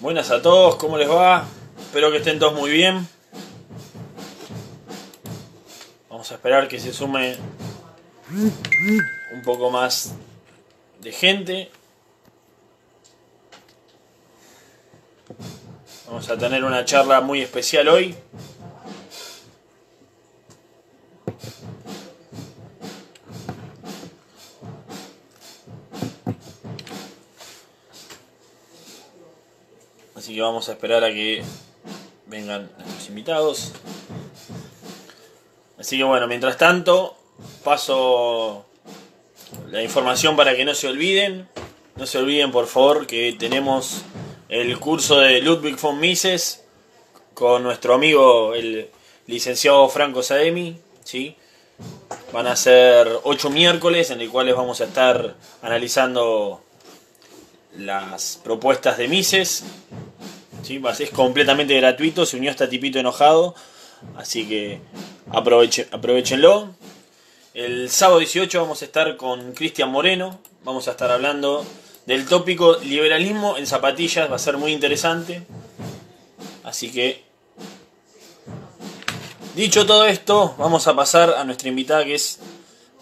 Buenas a todos, ¿cómo les va? Espero que estén todos muy bien. Vamos a esperar que se sume un poco más de gente. Vamos a tener una charla muy especial hoy. Vamos a esperar a que vengan nuestros invitados. Así que bueno, mientras tanto, paso la información para que no se olviden. No se olviden, por favor, que tenemos el curso de Ludwig von Mises con nuestro amigo, el licenciado Franco Saemi. ¿sí? Van a ser ocho miércoles en el cuales vamos a estar analizando las propuestas de Mises. ¿Sí? Es completamente gratuito, se unió hasta tipito enojado. Así que aprovechen, aprovechenlo. El sábado 18 vamos a estar con Cristian Moreno. Vamos a estar hablando del tópico liberalismo en zapatillas. Va a ser muy interesante. Así que, dicho todo esto, vamos a pasar a nuestra invitada que es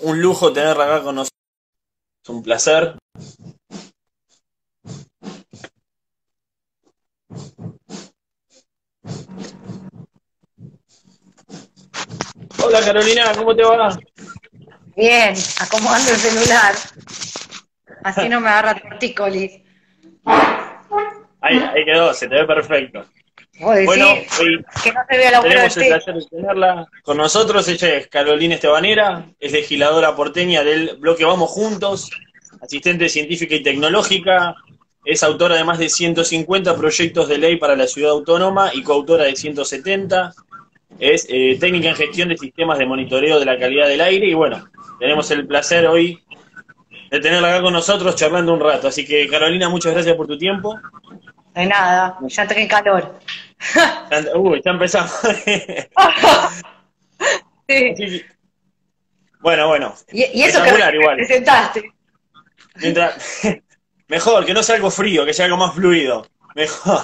un lujo tenerla acá con nosotros. Es un placer. Hola Carolina, ¿cómo te va? Bien, acomodando el celular. Así no me agarra tortícolis. Ahí, ahí quedó, se te ve perfecto. Bueno, hoy que no se vea la tenemos el placer de tenerla con nosotros. Ella es Carolina Estebanera, es legisladora porteña del bloque Vamos Juntos, asistente científica y tecnológica, es autora de más de 150 proyectos de ley para la ciudad autónoma y coautora de 170. Es eh, técnica en gestión de sistemas de monitoreo de la calidad del aire y bueno, tenemos el placer hoy de tenerla acá con nosotros charlando un rato. Así que Carolina, muchas gracias por tu tiempo. De nada, ya tengo calor. Uy, ya empezamos. sí. bueno, bueno. Y, eso que igual. presentaste. Mientras... Mejor, que no sea algo frío, que sea algo más fluido. Mejor.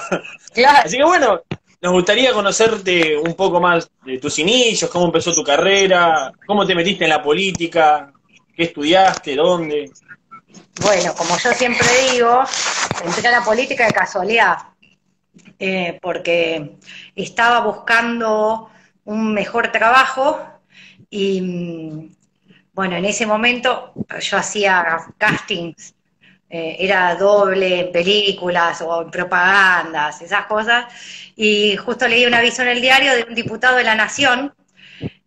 Claro. Así que bueno, nos gustaría conocerte un poco más de tus inicios, cómo empezó tu carrera, cómo te metiste en la política, qué estudiaste, dónde. Bueno, como yo siempre digo, entré a la política de casualidad, eh, porque estaba buscando un mejor trabajo y, mm, bueno, en ese momento yo hacía castings eh, era doble en películas o en propagandas, esas cosas, y justo leí un aviso en el diario de un diputado de la Nación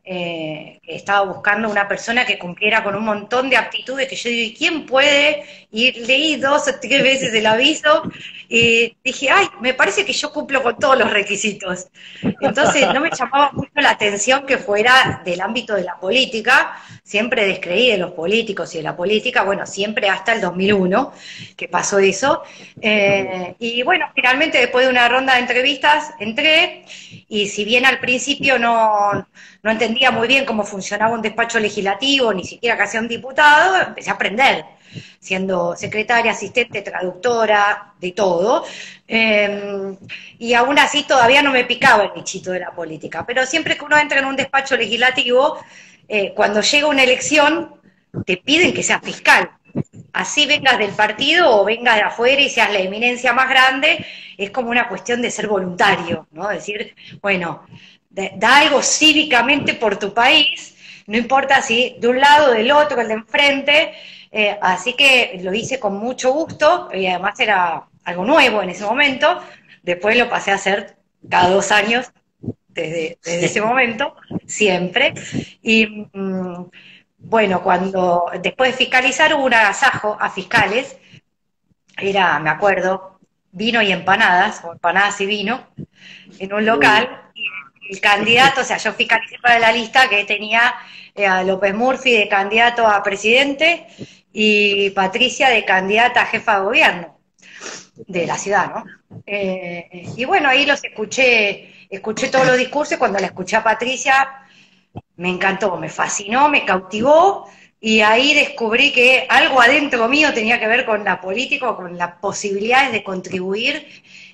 eh, que estaba buscando una persona que cumpliera con un montón de aptitudes que yo digo, ¿y quién puede? Y leí dos o tres veces el aviso y dije, ay, me parece que yo cumplo con todos los requisitos. Entonces no me llamaba mucho la atención que fuera del ámbito de la política, siempre descreí de los políticos y de la política, bueno, siempre hasta el 2001 que pasó eso. Eh, y bueno, finalmente después de una ronda de entrevistas entré y si bien al principio no, no entendía muy bien cómo funcionaba un despacho legislativo, ni siquiera que hacía un diputado, empecé a aprender, siendo secretaria, asistente, traductora, de todo. Em, y aún así todavía no me picaba el bichito de la política. Pero siempre que uno entra en un despacho legislativo, eh, cuando llega una elección, te piden que seas fiscal. Así vengas del partido o vengas de afuera y seas la eminencia más grande, es como una cuestión de ser voluntario, ¿no? Decir, bueno, da algo cívicamente por tu país, no importa si de un lado, del otro, el de enfrente, eh, así que lo hice con mucho gusto y además era algo nuevo en ese momento, después lo pasé a hacer cada dos años desde, ese momento, siempre, y mm, bueno, cuando después de fiscalizar hubo un agasajo a fiscales, era, me acuerdo, vino y empanadas, o empanadas y vino, en un local, el candidato, o sea, yo fiscalicé para la lista que tenía eh, a López Murphy de candidato a presidente y Patricia de candidata a jefa de gobierno de la ciudad, ¿no? Eh, y bueno, ahí los escuché, escuché todos los discursos, cuando la escuché a Patricia me encantó, me fascinó, me cautivó, y ahí descubrí que algo adentro mío tenía que ver con la política, con las posibilidades de contribuir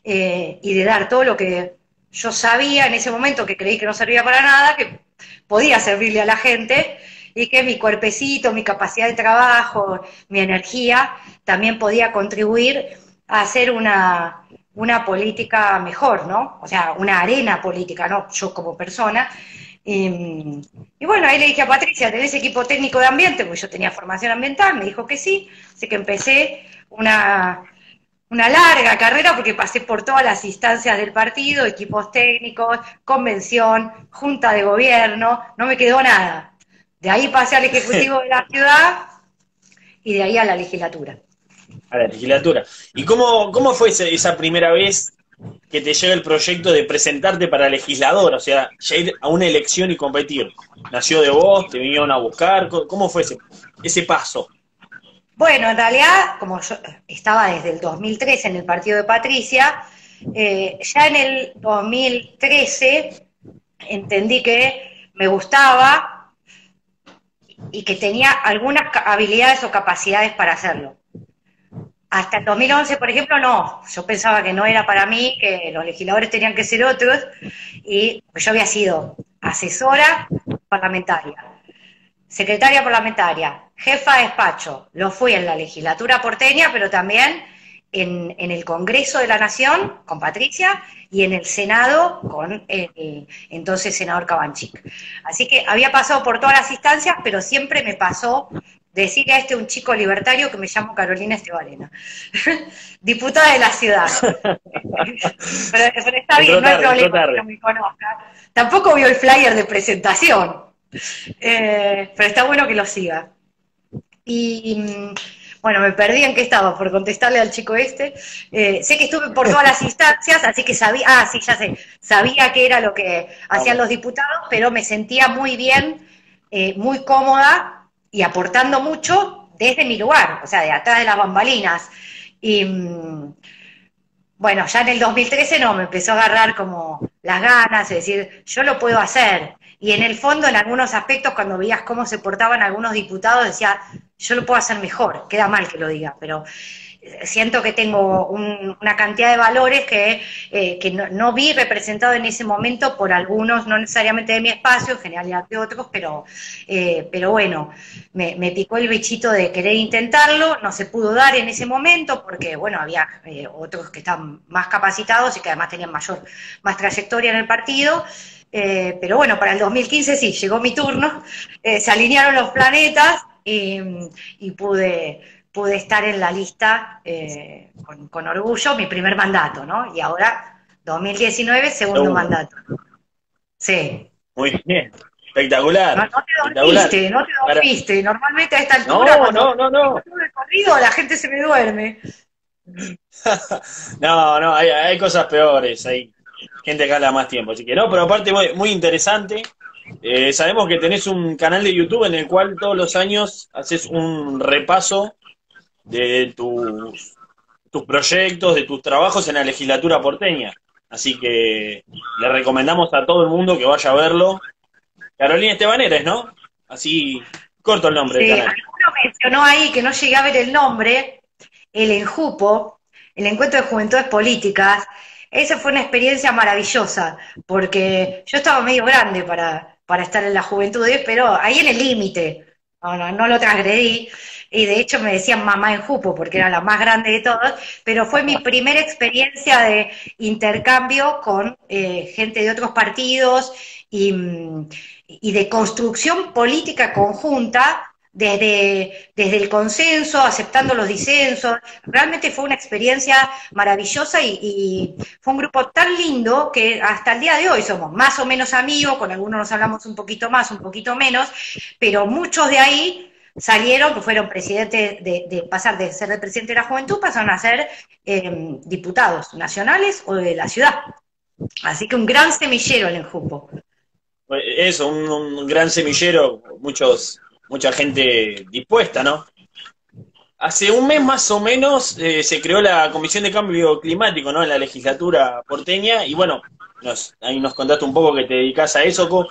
eh, y de dar todo lo que yo sabía en ese momento, que creí que no servía para nada, que podía servirle a la gente y que mi cuerpecito, mi capacidad de trabajo, mi energía, también podía contribuir a hacer una, una política mejor, ¿no? O sea, una arena política, ¿no? Yo como persona, y, bueno, ahí le dije a Patricia, ¿tenés equipo técnico de ambiente? Porque yo tenía formación ambiental, me dijo que sí, así que empecé una, una larga carrera porque pasé por todas las instancias del partido, equipos técnicos, convención, junta de gobierno, no me quedó nada. De ahí pasé al Ejecutivo de la ciudad y de ahí a la legislatura. A la legislatura. ¿Y cómo, cómo fue esa primera vez que te llega el proyecto de presentarte para legislador, o sea, ya ir a una elección y competir. ¿Nació de vos? ¿Te vinieron a buscar? ¿Cómo fue ese, ese paso? Bueno, en realidad, como yo estaba desde el 2013 en el partido de Patricia, eh, ya en el 2013 entendí que me gustaba y que tenía algunas habilidades o capacidades para hacerlo. Hasta el 2011, por ejemplo, no. Yo pensaba que no era para mí, que los legisladores tenían que ser otros, y yo había sido asesora parlamentaria, secretaria parlamentaria, jefa de despacho. Lo fui en la legislatura porteña, pero también en, el Congreso de la Nación con Patricia y en el Senado con el entonces senador Cabanchic. Así que había pasado por todas las instancias, pero siempre me pasó decir a este un chico libertario que me llamo Carolina Estebalena, diputada de la ciudad. pero, está bien, no hay problema que no me conozca. Tampoco vio el flyer de presentación, eh, pero está bueno que lo siga. Y mm, bueno, me perdí en qué estaba por contestarle al chico este. Eh, sé que estuve por todas las instancias, así que sabía, ah, sí, ya sé, sabía que era lo que hacían los diputados, pero me sentía muy bien, eh, muy cómoda y aportando mucho desde mi lugar, o sea, de atrás de las bambalinas. Y mm, bueno, ya en el 2013 no, me empezó a agarrar como las ganas, de decir, yo lo puedo hacer. Y en el fondo, en algunos aspectos, cuando veías cómo se portaban algunos diputados, decía, yo lo puedo hacer mejor. Queda mal que lo diga, pero siento que tengo una cantidad de valores que, eh, no, vi representado en ese momento por algunos, no necesariamente de mi espacio, en general de otros, pero, eh, pero bueno, me, picó el bichito de querer intentarlo, no se pudo dar en ese momento porque, bueno, había eh, otros que están más capacitados y que además tenían mayor, más trayectoria en el partido. Pero bueno, para el 2015 sí, llegó mi turno, se alinearon los planetas y pude, pude estar en la lista eh, con, orgullo, mi primer mandato, ¿no? Y ahora, 2019, segundo mandato. Sí. Muy bien. Espectacular. No, te dormiste, no te dormiste. Normalmente a esta altura, no, no, no, no. corrido, la gente se me duerme. no, no, hay, hay, cosas peores. Hay gente que habla más tiempo. Así que no, pero aparte muy, muy interesante. Eh, sabemos que tenés un canal de YouTube en el cual todos los años haces un repaso de tus, tus proyectos, de tus trabajos en la legislatura porteña. Así que le recomendamos a todo el mundo que vaya a verlo. Carolina Estebaneres, ¿no? Así, corto el nombre. Sí, alguno mencionó ahí que no llegué a ver el nombre, el Enjupo, el Encuentro de Juventudes Políticas. Esa fue una experiencia maravillosa, porque yo estaba medio grande para, para estar en la juventud, pero ahí en el límite, no, no, lo transgredí. Y de hecho me decían mamá en Jupo porque era la más grande de todos, pero fue mi primera experiencia de intercambio con eh, gente de otros partidos y, de construcción política conjunta desde, desde el consenso, aceptando los disensos. Realmente fue una experiencia maravillosa y, fue un grupo tan lindo que hasta el día de hoy somos más o menos amigos, con algunos nos hablamos un poquito más, un poquito menos, pero muchos de ahí salieron, que fueron presidentes de, pasar de ser el presidente de la juventud, pasaron a ser em, diputados nacionales o de la ciudad. Así que un gran semillero el Enjupo. Eso, un, gran semillero, muchos, mucha gente dispuesta, ¿no? Hace un mes más o menos eh, se creó la Comisión de Cambio Climático, ¿no? En la legislatura porteña, y bueno, nos, ahí nos contaste un poco que te dedicas a eso, cómo,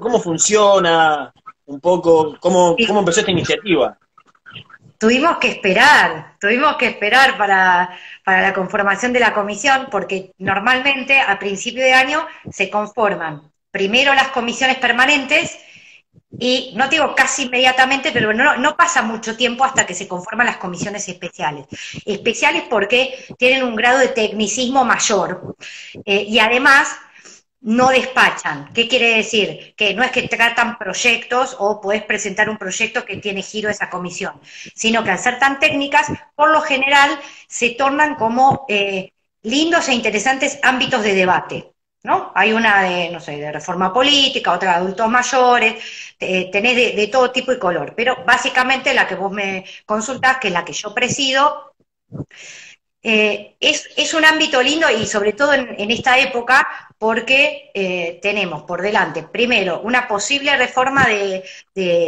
cómo funciona, un poco cómo, cómo empezó esta iniciativa. Tuvimos que esperar, tuvimos que esperar para, para la conformación de la comisión, porque normalmente a principio de año se conforman primero las comisiones permanentes y no digo casi inmediatamente, pero no, no, pasa mucho tiempo hasta que se conforman las comisiones especiales. Especiales porque tienen un grado de tecnicismo mayor eh, y además no despachan. ¿Qué quiere decir? Que no es que tratan proyectos o puedes presentar un proyecto que tiene giro esa comisión, sino que al ser tan técnicas, por lo general se tornan como eh, lindos e interesantes ámbitos de debate. ¿No? Hay una de, no sé, de reforma política, otra de adultos mayores, tenés de, todo tipo y color, pero básicamente la que vos me consultás, que es la que yo presido, eh, es, un ámbito lindo y sobre todo en esta época porque eh, tenemos por delante, primero, una posible reforma de,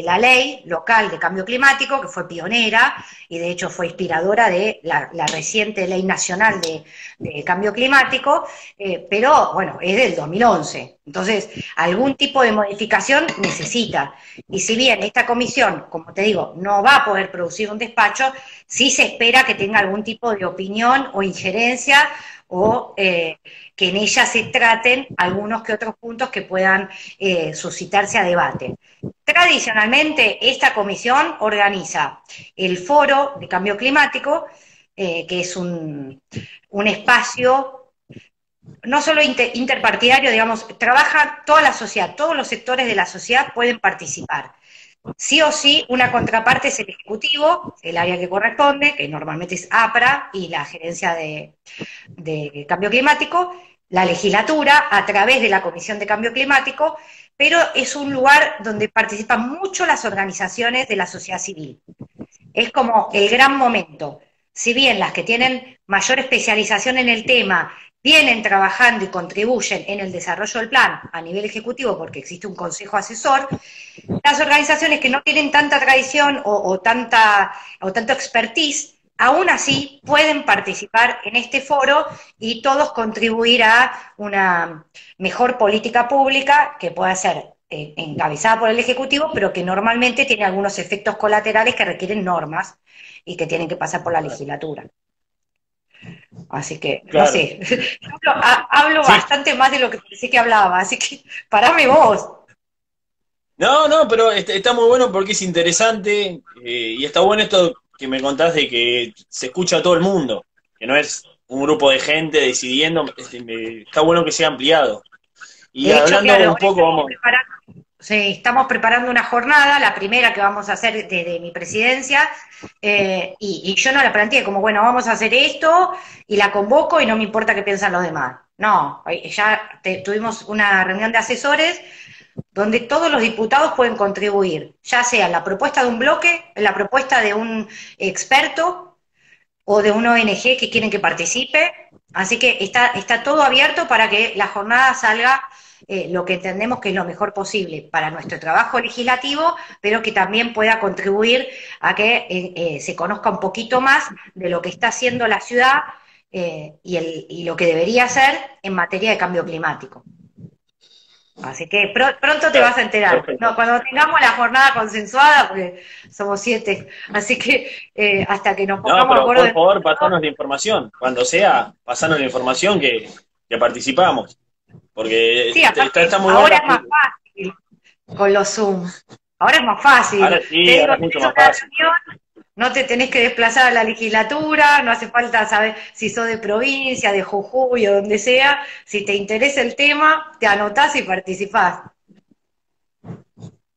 la ley local de cambio climático, que fue pionera y de hecho fue inspiradora de la, reciente ley nacional de, cambio climático, eh, pero bueno, es del 2011. Entonces, algún tipo de modificación necesita. Y si bien esta comisión, como te digo, no va a poder producir un despacho, sí se espera que tenga algún tipo de opinión o injerencia o eh, que en ella se traten algunos que otros puntos que puedan eh, suscitarse a debate. Tradicionalmente, esta comisión organiza el foro de cambio climático, eh, que es un, espacio no solo interpartidario, digamos, trabaja toda la sociedad, todos los sectores de la sociedad pueden participar sí o sí una contraparte es el Ejecutivo, el área que corresponde, que normalmente es APRA y la Gerencia de, Cambio Climático, la legislatura a través de la Comisión de Cambio Climático, pero es un lugar donde participan mucho las organizaciones de la sociedad civil. Es como el gran momento. Si bien las que tienen mayor especialización en el tema vienen trabajando y contribuyen en el desarrollo del plan a nivel ejecutivo porque existe un consejo asesor, las organizaciones que no tienen tanta tradición o, tanta, o tanto expertise, aún así pueden participar en este foro y todos contribuir a una mejor política pública que pueda ser eh, encabezada por el Ejecutivo, pero que normalmente tiene algunos efectos colaterales que requieren normas y que tienen que pasar por la legislatura. Así que, no sé, hablo, bastante más de lo que pensé que hablaba, así que parame vos. No, no, pero está, muy bueno porque es interesante eh, y está bueno esto que me contás de que se escucha a todo el mundo, que no es un grupo de gente decidiendo, este, está bueno que sea ampliado. Y hablando un poco, vamos... Estamos preparando una jornada, la primera que vamos a hacer desde mi presidencia, eh, y, yo no la planteé como, bueno, vamos a hacer esto, y la convoco y no me importa qué piensan los demás. No, ya tuvimos una reunión de asesores donde todos los diputados pueden contribuir, ya sea la propuesta de un bloque, la propuesta de un experto o de una ONG que quieren que participe. Así que está, está todo abierto para que la jornada salga eh, lo que entendemos que es lo mejor posible para nuestro trabajo legislativo, pero que también pueda contribuir a que eh, eh, se conozca un poquito más de lo que está haciendo la ciudad y, el, y lo que debería hacer en materia de cambio climático. Así que pronto te vas a enterar. No, cuando tengamos la jornada consensuada, porque somos siete. Así que hasta que nos pongamos no, Por favor, pasanos la información. Cuando sea, pasanos la información que, que participamos. Porque está, muy ahora es más fácil con los Zoom. Ahora es más fácil. Ahora sí, ahora es mucho más fácil. no te tenés que desplazar a la legislatura, no hace falta saber si sos de provincia, de Jujuy o donde sea. Si te interesa el tema, te anotás y participás.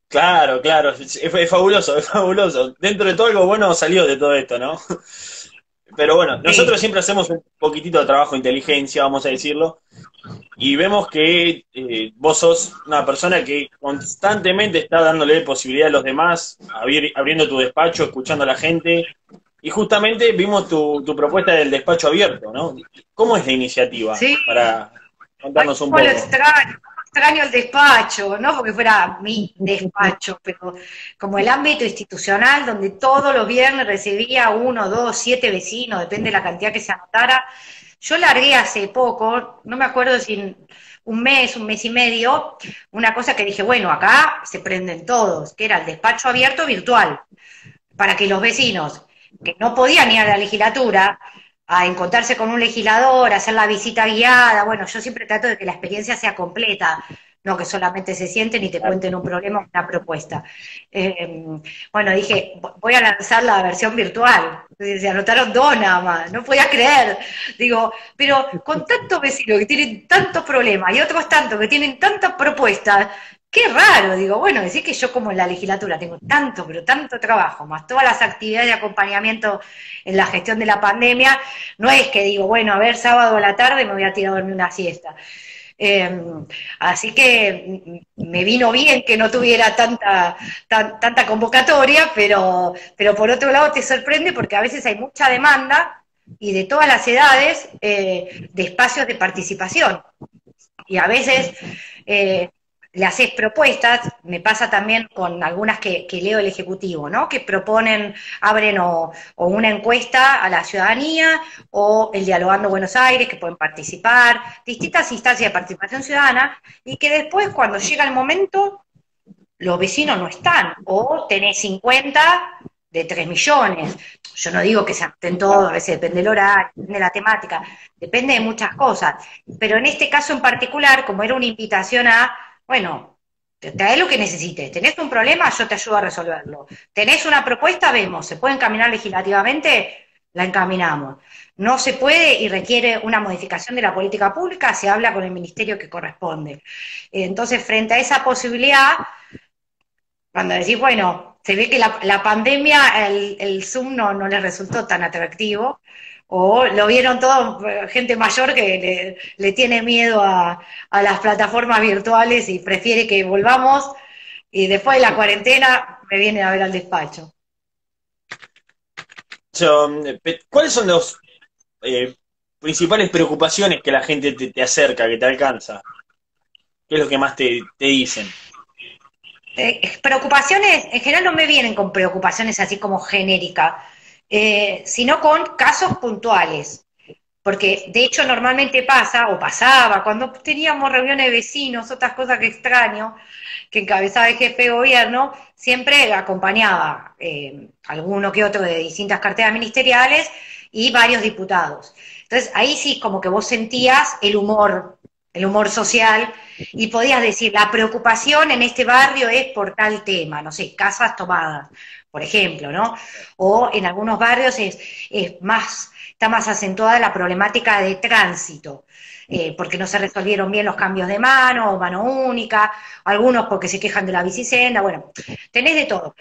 Claro, claro, es, es, fabuloso, es fabuloso. Dentro de todo algo bueno salió de todo esto, ¿no? Pero bueno, nosotros siempre hacemos un poquitito de trabajo de inteligencia, vamos a decirlo, y vemos que eh, vos sos una persona que constantemente está dándole posibilidad a los demás, abriendo tu despacho, escuchando a la gente, y justamente vimos tu, propuesta del despacho abierto, ¿no? ¿Cómo es la iniciativa? Para contarnos un poco extraño el despacho, no porque fuera mi despacho, pero como el ámbito institucional donde todos los viernes recibía uno, dos, siete vecinos, depende de la cantidad que se anotara, Yo largué hace poco, no me acuerdo si un mes, un mes y medio, una cosa que dije, bueno, acá se prenden todos, que era el despacho abierto virtual, para que los vecinos que no podían ir a la legislatura a encontrarse con un legislador, a hacer la visita guiada, bueno, yo siempre trato de que la experiencia sea completa, no que solamente se sienten y te cuenten un problema o una propuesta. Eh, bueno, dije, voy a lanzar la versión virtual. Se anotaron dos nada más, no podía creer. Digo, pero con tantos vecinos que tienen tantos problemas y otros tantos que tienen tantas propuestas, qué raro. Digo, bueno, decir que yo como en la legislatura tengo tanto, pero tanto trabajo, más todas las actividades de acompañamiento en la gestión de la pandemia, no es que digo, bueno, a ver, sábado a la tarde me voy a tirar a dormir una siesta. Em, así que me vino bien que no tuviera tanta, tanta convocatoria, pero, pero por otro lado te sorprende porque a veces hay mucha demanda y de todas las edades eh, de espacios de participación. Y a veces eh, le haces propuestas, me pasa también con algunas que, leo el Ejecutivo, ¿no? Que proponen, abren o, una encuesta a la ciudadanía o el Dialogando Buenos Aires, que pueden participar, distintas instancias de participación ciudadana, y que después, cuando llega el momento, los vecinos no están, o tenés 50 de 3 millones. Yo no digo que se en todos, a veces depende del horario, depende de la temática, depende de muchas cosas. Pero en este caso en particular, como era una invitación a bueno, trae lo que necesites. ¿Tenés un problema? Yo te ayudo a resolverlo. ¿Tenés una propuesta? Vemos. ¿Se puede encaminar legislativamente? La encaminamos. No se puede y requiere una modificación de la política pública, se habla con el ministerio que corresponde. Entonces, frente a esa posibilidad, cuando decís, bueno, se ve que la, pandemia, el, el Zoom no, no les resultó tan atractivo, o lo vieron todo gente mayor que le, tiene miedo a, las plataformas virtuales y prefiere que volvamos y después de la cuarentena me viene a ver al despacho. ¿Cuáles son las eh, principales preocupaciones que la gente te, acerca, que te alcanza? ¿Qué es lo que más te, dicen? Eh, preocupaciones, en general no me vienen con preocupaciones así como genéricas eh, sino con casos puntuales. Porque de hecho normalmente pasa, o pasaba, cuando teníamos reuniones de vecinos, otras cosas que extraño, que encabezaba el jefe de gobierno, siempre acompañaba eh, alguno que otro de distintas carteras ministeriales y varios diputados. Entonces ahí sí como que vos sentías el humor, el humor social, y podías decir, la preocupación en este barrio es por tal tema, no sé, casas tomadas, por ejemplo, ¿no? O en algunos barrios es, más, está más acentuada la problemática de tránsito, eh, porque no se resolvieron bien los cambios de mano, o mano única, algunos porque se quejan de la bicisenda, bueno, tenés de todo.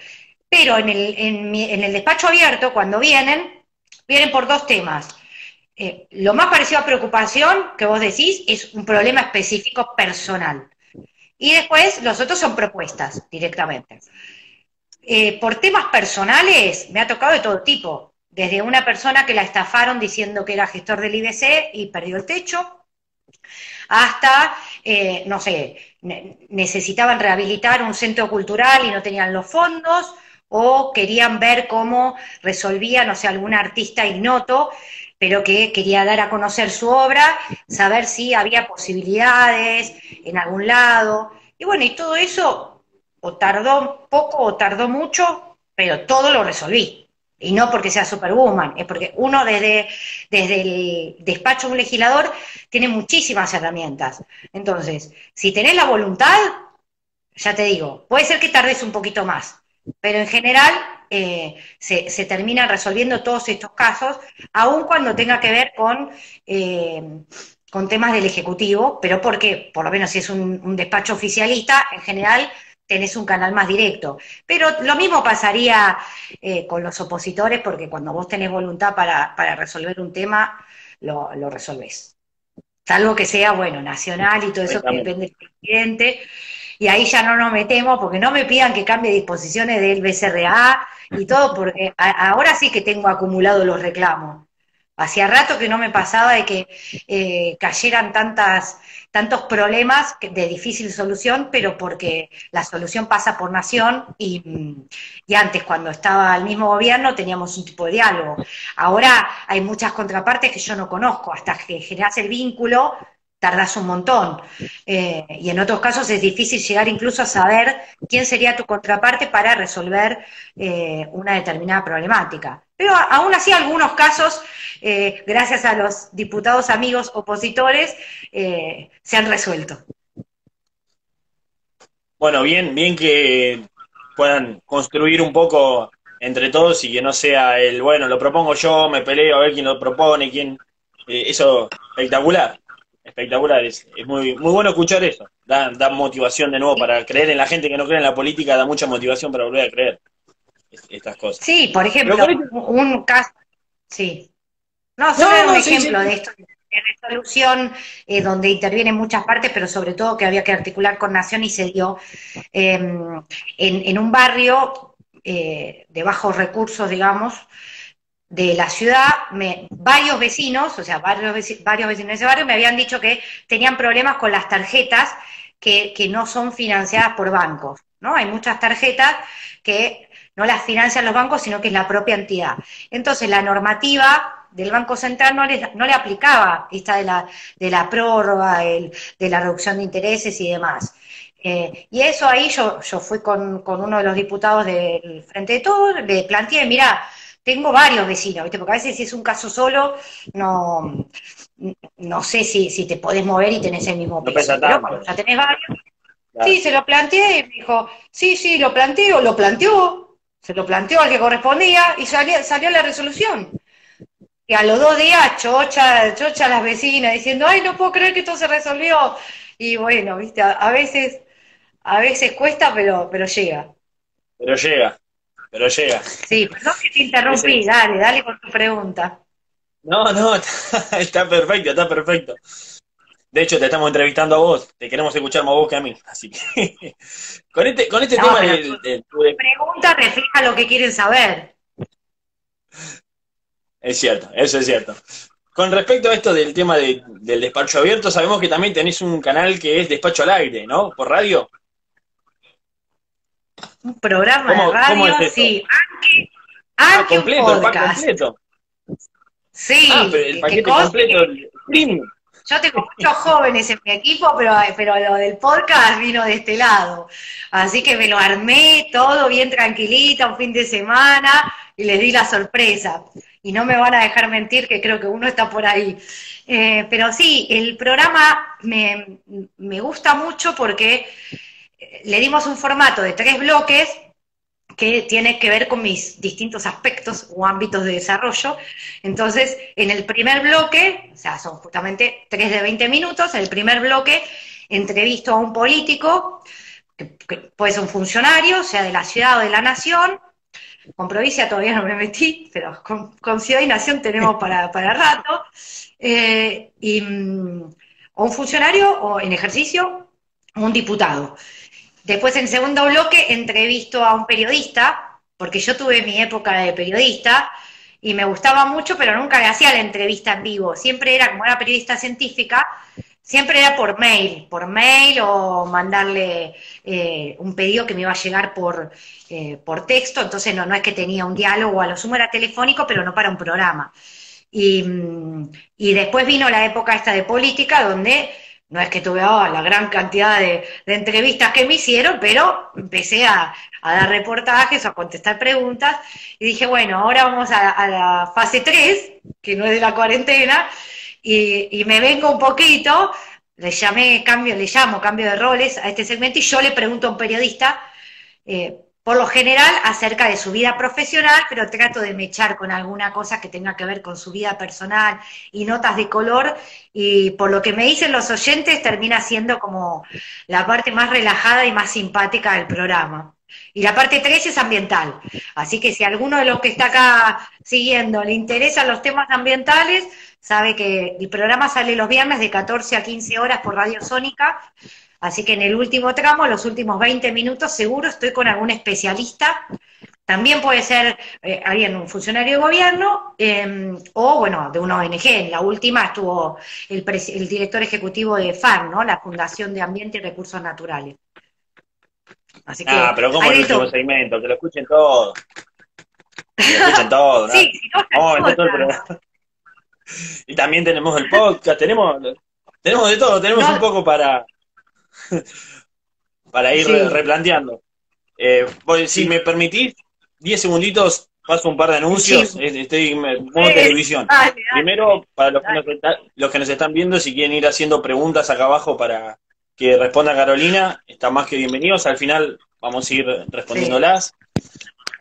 Pero en el, en, el despacho abierto, cuando vienen, vienen por dos temas. Eh, lo más parecido a preocupación que vos decís es un problema específico personal. Y después los otros son propuestas directamente. Eh, por temas personales me ha tocado de todo tipo, desde una persona que la estafaron diciendo que era gestor del IBC y perdió el techo, hasta, eh, no sé, necesitaban rehabilitar un centro cultural y no tenían los fondos, o querían ver cómo resolvía, no sé, algún artista ignoto, pero que quería dar a conocer su obra, saber si había posibilidades en algún lado. Y bueno, y todo eso o tardó poco o tardó mucho, pero todo lo resolví. Y no porque sea superwoman, es porque uno desde, desde el despacho de un legislador tiene muchísimas herramientas. Entonces, si tenés la voluntad, ya te digo, puede ser que tardes un poquito más, pero en general eh, se, se, terminan resolviendo todos estos casos, aun cuando tenga que ver con, eh, con temas del Ejecutivo, pero porque, por lo menos si es un, un despacho oficialista, en general tenés un canal más directo. Pero lo mismo pasaría eh, con los opositores, porque cuando vos tenés voluntad para, resolver un tema, lo, lo, resolvés. Salvo que sea, bueno, nacional y todo eso que depende del presidente. Y ahí ya no nos metemos, porque no me pidan que cambie disposiciones del BCRA y todo, porque ahora sí que tengo acumulado los reclamos. Hacía rato que no me pasaba de que eh, cayeran tantas, tantos problemas de difícil solución, pero porque la solución pasa por nación y, y, antes, cuando estaba el mismo gobierno, teníamos un tipo de diálogo. Ahora hay muchas contrapartes que yo no conozco, hasta que generas el vínculo, tardás un montón. Eh, y en otros casos es difícil llegar incluso a saber quién sería tu contraparte para resolver eh, una determinada problemática. Pero aún así algunos casos, eh, gracias a los diputados amigos opositores, se han resuelto. Bueno, bien, bien que puedan construir un poco entre todos y que no sea el, bueno, lo propongo yo, me peleo a ver quién lo propone, quién... eso, espectacular espectacular. Es, muy, muy bueno escuchar eso. Da, da, motivación de nuevo para creer en la gente que no cree en la política, da mucha motivación para volver a creer estas cosas. Sí, por ejemplo, un caso. Sí. No, solo un ejemplo de esto de resolución eh, donde intervienen muchas partes, pero sobre todo que había que articular con Nación y se dio em, en, en, un barrio eh, de bajos recursos, digamos, de la ciudad, me, varios vecinos, o sea, varios, varios vecinos de ese barrio me habían dicho que tenían problemas con las tarjetas que, que no son financiadas por bancos, ¿no? Hay muchas tarjetas que no las financian los bancos, sino que es la propia entidad. Entonces, la normativa del Banco Central no le, no le aplicaba esta de la, de la prórroga, el, de la reducción de intereses y demás. Eh, y eso ahí yo, yo fui con, con, uno de los diputados del Frente de Todos, le planteé, mira, tengo varios vecinos, ¿viste? Porque a veces si es un caso solo, no, no sé si, si te podés mover y tenés el mismo peso. Pero cuando ya tenés varios, sí, se lo planteé y me dijo, sí, sí, lo planteo, lo planteó, se lo planteó al que correspondía y salió, salió la resolución. Y a los dos días, chocha, chocha las vecinas diciendo, ay, no puedo creer que esto se resolvió. Y bueno, viste, a, a veces, a veces cuesta, pero, pero llega. Pero llega pero llega. Sí, perdón que te interrumpí, dale, dale con tu pregunta. No, no, está, perfecto, está perfecto. De hecho, te estamos entrevistando a vos, te queremos escuchar más vos que a mí, así que con este, con este tema tu, pregunta refleja lo que quieren saber. Es cierto, eso es cierto. Con respecto a esto del tema del despacho abierto, sabemos que también tenés un canal que es Despacho al Aire, ¿no? Por radio. Un programa de radio, sí. ah, completo, el pack completo. Sí, ah, pero el paquete completo, el Yo tengo muchos jóvenes en mi equipo, pero, pero lo del podcast vino de este lado. Así que me lo armé todo bien tranquilita, un fin de semana, y les di la sorpresa. Y no me van a dejar mentir que creo que uno está por ahí. Eh, pero sí, el programa me, me gusta mucho porque le dimos un formato de tres bloques que tiene que ver con mis distintos aspectos o ámbitos de desarrollo. Entonces, en el primer bloque, o sea, son justamente tres de 20 minutos, en el primer bloque entrevisto a un político, que, puede ser un funcionario, sea de la ciudad o de la nación, con provincia todavía no me metí, pero con, ciudad y nación tenemos para, para rato, eh, y, mm, o un funcionario o en ejercicio, un diputado. Después, en segundo bloque, entrevisto a un periodista, porque yo tuve mi época de periodista y me gustaba mucho, pero nunca le hacía la entrevista en vivo. Siempre era, como era periodista científica, siempre era por mail, por mail o mandarle eh, un pedido que me iba a llegar por, eh, por texto. Entonces, no, no es que tenía un diálogo, a lo sumo era telefónico, pero no para un programa. Y, mm, y después vino la época esta de política, donde no es que tuve oh, la gran cantidad de, entrevistas que me hicieron, pero empecé a, dar reportajes, a contestar preguntas, y dije, bueno, ahora vamos a, la fase 3, que no es de la cuarentena, y, me vengo un poquito, le llamé cambio, le llamo cambio de roles a este segmento, y yo le pregunto a un periodista, eh, por lo general acerca de su vida profesional, pero trato de mechar con alguna cosa que tenga que ver con su vida personal y notas de color, y por lo que me dicen los oyentes termina siendo como la parte más relajada y más simpática del programa. Y la parte 3 es ambiental. Así que si alguno de los que está acá siguiendo le interesan los temas ambientales, sabe que el programa sale los viernes de 14 a 15 horas por Radio Sónica Así que en el último tramo, los últimos 20 minutos, seguro estoy con algún especialista también puede ser eh, un funcionario de gobierno, em, o bueno, de una ONG. En la última estuvo el, el director ejecutivo de FAN, ¿no? La Fundación de Ambiente y Recursos Naturales. Así que, ah, pero como el último segmento, que lo escuchen todos. Que lo escuchen todos, ¿no? Sí, no, todo el Y también tenemos el podcast, tenemos, tenemos de todo, tenemos un poco para, para ir replanteando. Eh, si me permitís, 10 segunditos, paso un par de anuncios. Estoy en televisión. Primero, para los que, nos los que nos están viendo, si quieren ir haciendo preguntas acá abajo para que responda Carolina, están más que bienvenidos. Al final vamos a ir respondiéndolas.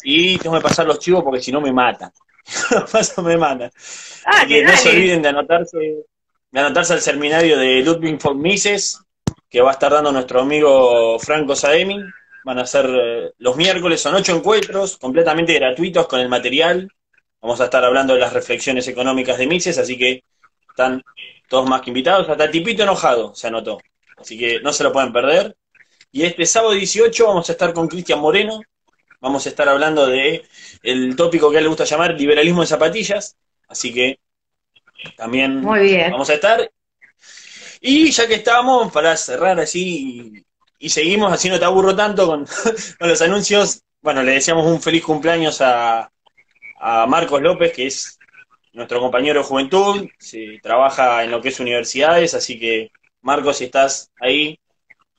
Y tengo que pasar los chivos porque si no me matan. paso me matan. Ah, que no se olviden de anotarse, de anotarse al seminario de Ludwig von Mises, que va a estar dando nuestro amigo Franco Saemi Van a ser eh, los miércoles, son ocho encuentros completamente gratuitos con el material. Vamos a estar hablando de las reflexiones económicas de Mises, así que están todos más que invitados. Hasta Tipito Enojado se anotó, así que no se lo pueden perder. Y este sábado 18 vamos a estar con Cristian Moreno. Vamos a estar hablando de el tópico que a él le gusta llamar liberalismo de zapatillas. Así que también vamos a estar. Y ya que estamos, para cerrar así y seguimos haciendo te aburro tanto con, los anuncios. Bueno, le deseamos un feliz cumpleaños a, Marcos López, que es nuestro compañero de juventud, se trabaja en lo que es universidades, así que Marcos, si estás ahí,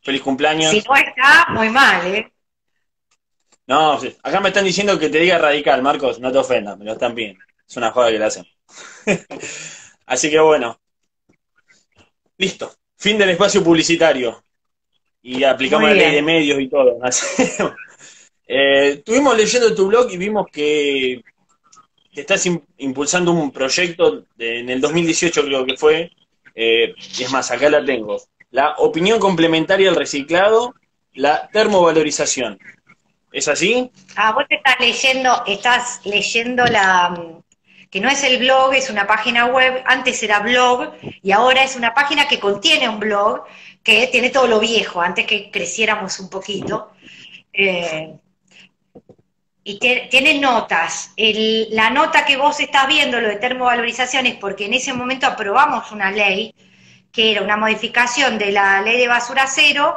feliz cumpleaños. Si no está, muy mal, ¿eh? No, acá me están diciendo que te diga radical, Marcos, no te ofendas, me lo están bien. Es una joda que le hacen. así que bueno. Listo. Fin del espacio publicitario y aplicamos la ley de medios y todo. eh, estuvimos leyendo tu blog y vimos que, estás impulsando un proyecto en el 2018 creo que fue, eh, es más, acá la tengo, la opinión complementaria al reciclado, la termovalorización. ¿Es así? Ah, vos te estás leyendo, estás leyendo la que no es el blog, es una página web, antes era blog y ahora es una página que contiene un blog que tiene todo lo viejo, antes que creciéramos un poquito. Eh, y tiene notas. la nota que vos estás viendo, lo de termovalorización, es porque en ese momento aprobamos una ley, que era una modificación de la ley de basura cero,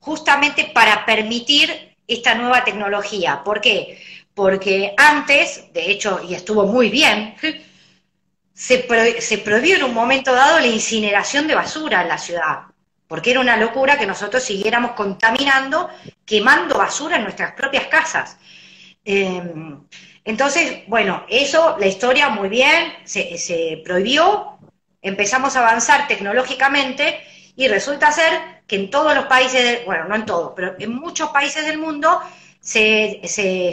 justamente para permitir esta nueva tecnología. ¿Por qué? Porque antes, de hecho, y estuvo muy bien, se, se prohibió en un momento dado la incineración de basura en la ciudad porque era una locura que nosotros siguiéramos contaminando, quemando basura en nuestras propias casas. Em, entonces, bueno, eso, la historia muy bien, se, prohibió, empezamos a avanzar tecnológicamente y resulta ser que en todos los países, bueno, no en todos, pero en muchos países del mundo se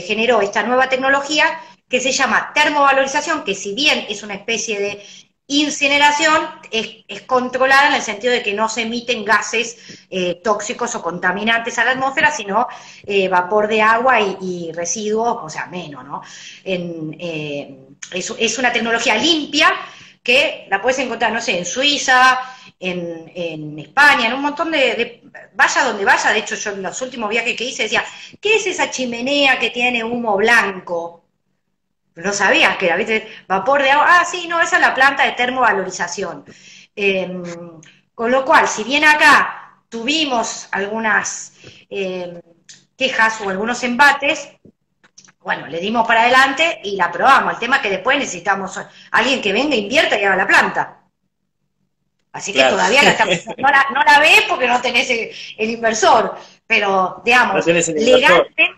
generó esta nueva tecnología que se llama termovalorización, que si bien es una especie de Incineración es, controlada en el sentido de que no se emiten gases eh, tóxicos o contaminantes a la atmósfera, sino eh, vapor de agua y, residuos, o sea, menos, ¿no? Eh, es, una tecnología limpia que la puedes encontrar, no sé, en Suiza, en, España, en un montón de, de, Vaya donde vaya, de hecho yo en los últimos viajes que hice decía, ¿qué es esa chimenea que tiene humo blanco? No sabías que era, ¿viste? Vapor de agua. Ah, sí, no, esa es la planta de termovalorización. Em, con lo cual, si bien acá tuvimos algunas em, quejas o algunos embates, bueno, le dimos para adelante y la aprobamos. El tema es que después necesitamos alguien que venga, invierta y haga la planta. Así que todavía no, la, no la ves porque no tenés el inversor, pero digamos, legalmente,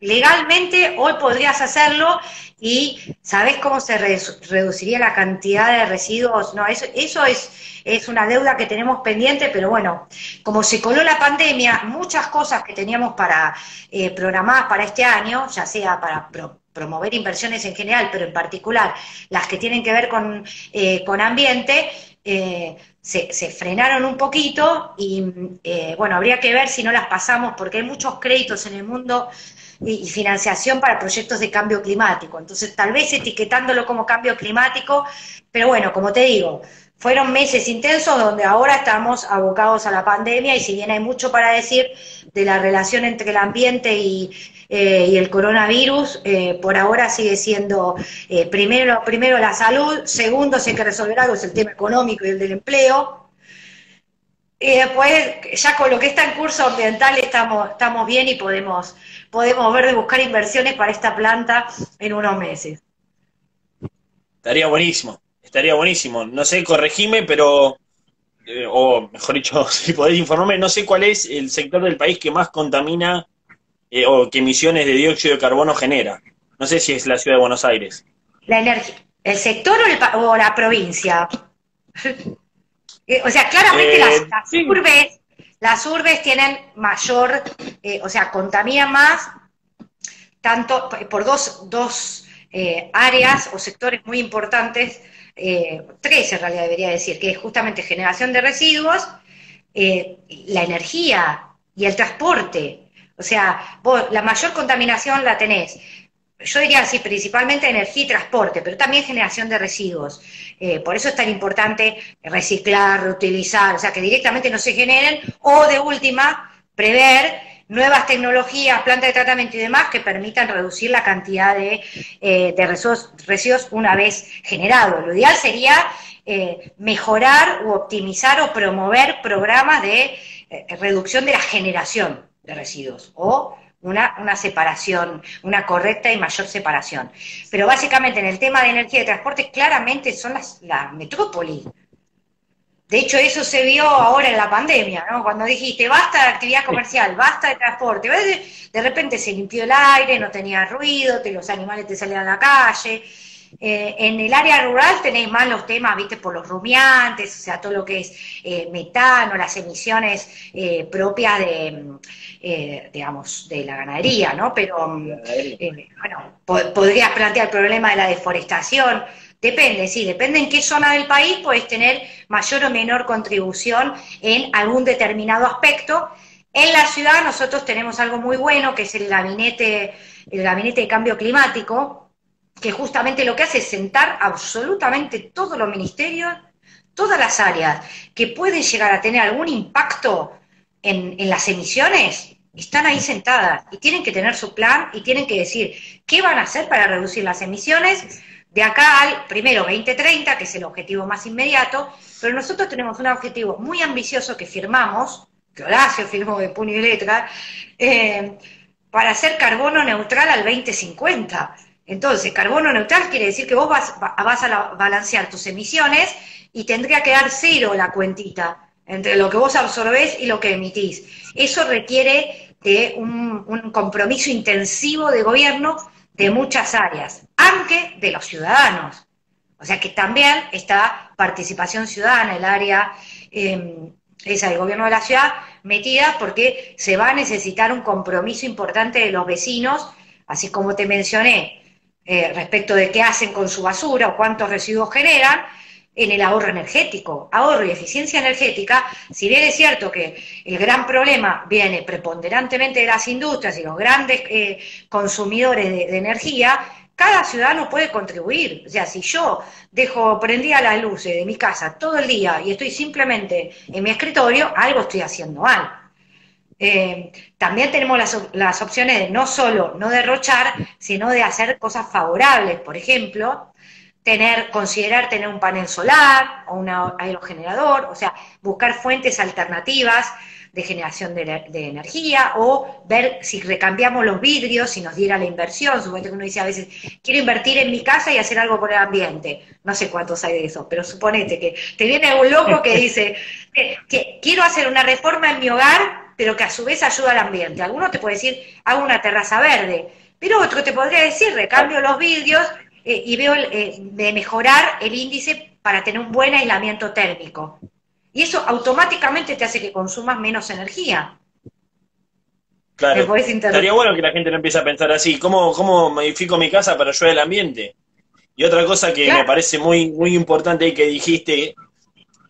legalmente hoy podrías hacerlo y ¿sabés cómo se reduciría la cantidad de residuos? No, eso, eso es, es una deuda que tenemos pendiente, pero bueno, como se coló la pandemia, muchas cosas que teníamos para eh, programadas para este año, ya sea para promover inversiones en general, pero en particular las que tienen que ver con, eh, con ambiente, eh, se, frenaron un poquito y eh, bueno, habría que ver si no las pasamos porque hay muchos créditos en el mundo y, financiación para proyectos de cambio climático. Entonces, tal vez etiquetándolo como cambio climático, pero bueno, como te digo, fueron meses intensos donde ahora estamos abocados a la pandemia y si bien hay mucho para decir de la relación entre el ambiente y, eh, y el coronavirus eh, por ahora sigue siendo eh, primero, primero la salud, segundo si hay que resolver algo es el tema económico y el del empleo. Y después, ya con lo que está en curso ambiental estamos, estamos bien y podemos, podemos ver de buscar inversiones para esta planta en unos meses. Estaría buenísimo, estaría buenísimo. No sé, corregime, pero, o mejor dicho, si podéis informarme, no sé cuál es el sector del país que más contamina eh, o qué emisiones de dióxido de carbono genera. No sé si es la ciudad de Buenos Aires. La energía, ¿El sector o, la provincia? Eh, o sea, claramente las, eh, urbes, las urbes tienen mayor, o sea, contaminan más, tanto por dos, dos áreas o sectores muy importantes, tres en realidad debería decir, que es justamente generación de residuos, la energía y el transporte. O sea, vos la mayor contaminación la tenés. Yo diría así, principalmente energía y transporte, pero también generación de residuos. Eh, por eso es tan importante reciclar, reutilizar, o sea, que directamente no se generen, o de última, prever nuevas tecnologías, plantas de tratamiento y demás que permitan reducir la cantidad de, eh, residuos, una vez generados. Lo ideal sería eh, mejorar o optimizar o promover programas de reducción de la generación de residuos o una, una, separación, una correcta y mayor separación. Pero básicamente en el tema de energía y transporte claramente son las, la metrópoli. De hecho, eso se vio ahora en la pandemia, ¿no? Cuando dijiste, basta de actividad comercial, basta de transporte. De, de repente se limpió el aire, no tenía ruido, te, los animales te salían a la calle. Eh, en el área rural tenéis más los temas, viste, por los rumiantes, o sea, todo lo que es eh, metano, las emisiones eh, propias de, digamos, de la ganadería, ¿no? Pero, bueno, podrías plantear el problema de la deforestación. Depende, sí, depende en qué zona del país puedes tener mayor o menor contribución en algún determinado aspecto. En la ciudad nosotros tenemos algo muy bueno, que es el gabinete, el gabinete de cambio climático, que justamente lo que hace es sentar absolutamente todos los ministerios, todas las áreas que pueden llegar a tener algún impacto en, las emisiones, están ahí sentadas y tienen que tener su plan y tienen que decir qué van a hacer para reducir las emisiones de acá al primero 2030, que es el objetivo más inmediato, pero nosotros tenemos un objetivo muy ambicioso que firmamos, que Horacio firmó de puño y letra, eh, para hacer carbono neutral al 2050. Entonces, carbono neutral quiere decir que vos vas, a balancear tus emisiones y tendría que dar cero la cuentita entre lo que vos absorbés y lo que emitís. Eso requiere de un, compromiso intensivo de gobierno de muchas áreas, aunque de los ciudadanos. O sea que también está participación ciudadana, el área em, esa del gobierno de la ciudad, metida porque se va a necesitar un compromiso importante de los vecinos, así como te mencioné, eh, respecto de qué hacen con su basura o cuántos residuos generan en el ahorro energético. Ahorro y eficiencia energética, si bien es cierto que el gran problema viene preponderantemente de las industrias y los grandes eh, consumidores de, energía, cada ciudadano puede contribuir. O sea, si yo dejo prendida las luces de mi casa todo el día y estoy simplemente en mi escritorio, algo estoy haciendo mal. Eh, también tenemos las, opciones de no solo no derrochar, sino de hacer cosas favorables. Por ejemplo, tener, considerar tener un panel solar o un aerogenerador, o sea, buscar fuentes alternativas de generación de, energía o ver si recambiamos los vidrios, si nos diera la inversión. Suponete que uno dice a veces, quiero invertir en mi casa y hacer algo por el ambiente. No sé cuántos hay de eso, pero suponete que te viene un loco que dice, que quiero hacer una reforma en mi hogar pero que a su vez ayuda al ambiente. Alguno te puede decir, hago una terraza verde, pero otro te podría decir, recambio los vidrios eh, y veo eh, de mejorar el índice para tener un buen aislamiento térmico. Y eso automáticamente te hace que consumas menos energía. Claro, estaría bueno que la gente no empiece a pensar así, ¿cómo, cómo modifico mi casa para ayudar al ambiente? Y otra cosa que me parece muy, muy importante y que dijiste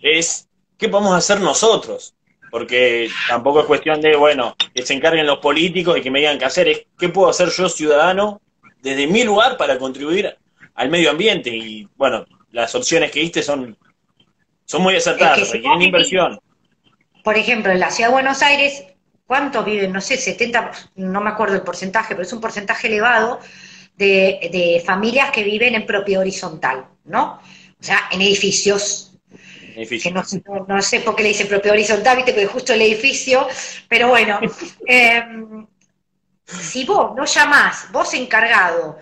es, ¿qué podemos hacer nosotros? porque tampoco es cuestión de, bueno, que se encarguen los políticos y que me digan qué hacer, es qué puedo hacer yo ciudadano desde mi lugar para contribuir al medio ambiente. Y bueno, las opciones que diste son, son muy acertadas, requieren inversión. Por ejemplo, en la ciudad de Buenos Aires, ¿cuántos viven? No sé, 70, no me acuerdo el porcentaje, pero es un porcentaje elevado de, familias que viven en propiedad horizontal, ¿no? O sea, en edificios. Que no, sé por qué le dicen propiedad horizontal, viste, porque justo el edificio, pero bueno, em, si vos no llamás, vos encargado,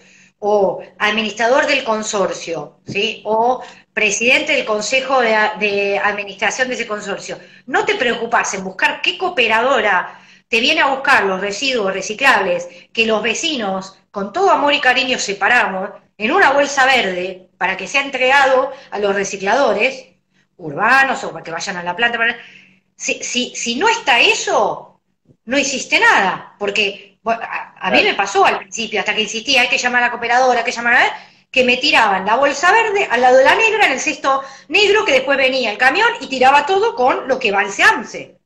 o administrador del consorcio, ¿sí? o presidente del consejo de, administración de ese consorcio, no te preocupas en buscar qué cooperadora te viene a buscar los residuos reciclables que los vecinos, con todo amor y cariño, separamos en una bolsa verde para que sea entregado a los recicladores urbanos o para que vayan a la planta. Si, si, si no está eso, no hiciste nada, porque a, mí me pasó al principio, hasta que insistía, hay que llamar a la cooperadora, hay que llamar a que me tiraban la bolsa verde al lado de la negra, en el cesto negro, que después venía el camión y tiraba todo con lo que va al SEAMSE.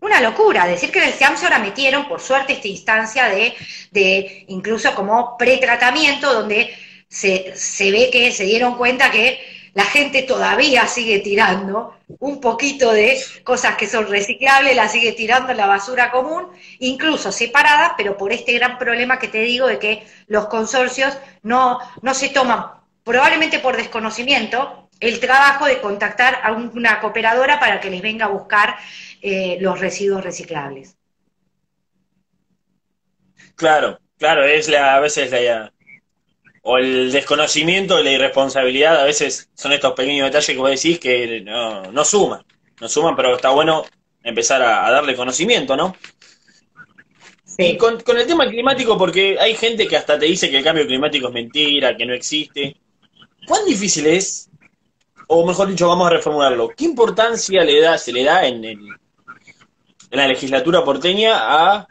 Una locura, decir que en el SEAMSE ahora metieron, por suerte, esta instancia de, de incluso como pretratamiento, donde se, se ve que se dieron cuenta que la gente todavía sigue tirando un poquito de cosas que son reciclables, la sigue tirando en la basura común, incluso separadas, pero por este gran problema que te digo de que los consorcios no, no se toman, probablemente por desconocimiento, el trabajo de contactar a una cooperadora para que les venga a buscar eh, los residuos reciclables. Claro, claro, es la, a veces la, o el desconocimiento y la irresponsabilidad, a veces son estos pequeños detalles que vos decís que no, no suman, no suman, pero está bueno empezar a, darle conocimiento, ¿no? Y con, el tema climático, porque hay gente que hasta te dice que el cambio climático es mentira, que no existe. ¿Cuán difícil es, o mejor dicho, vamos a reformularlo, qué importancia le da, se le da en, en la legislatura porteña a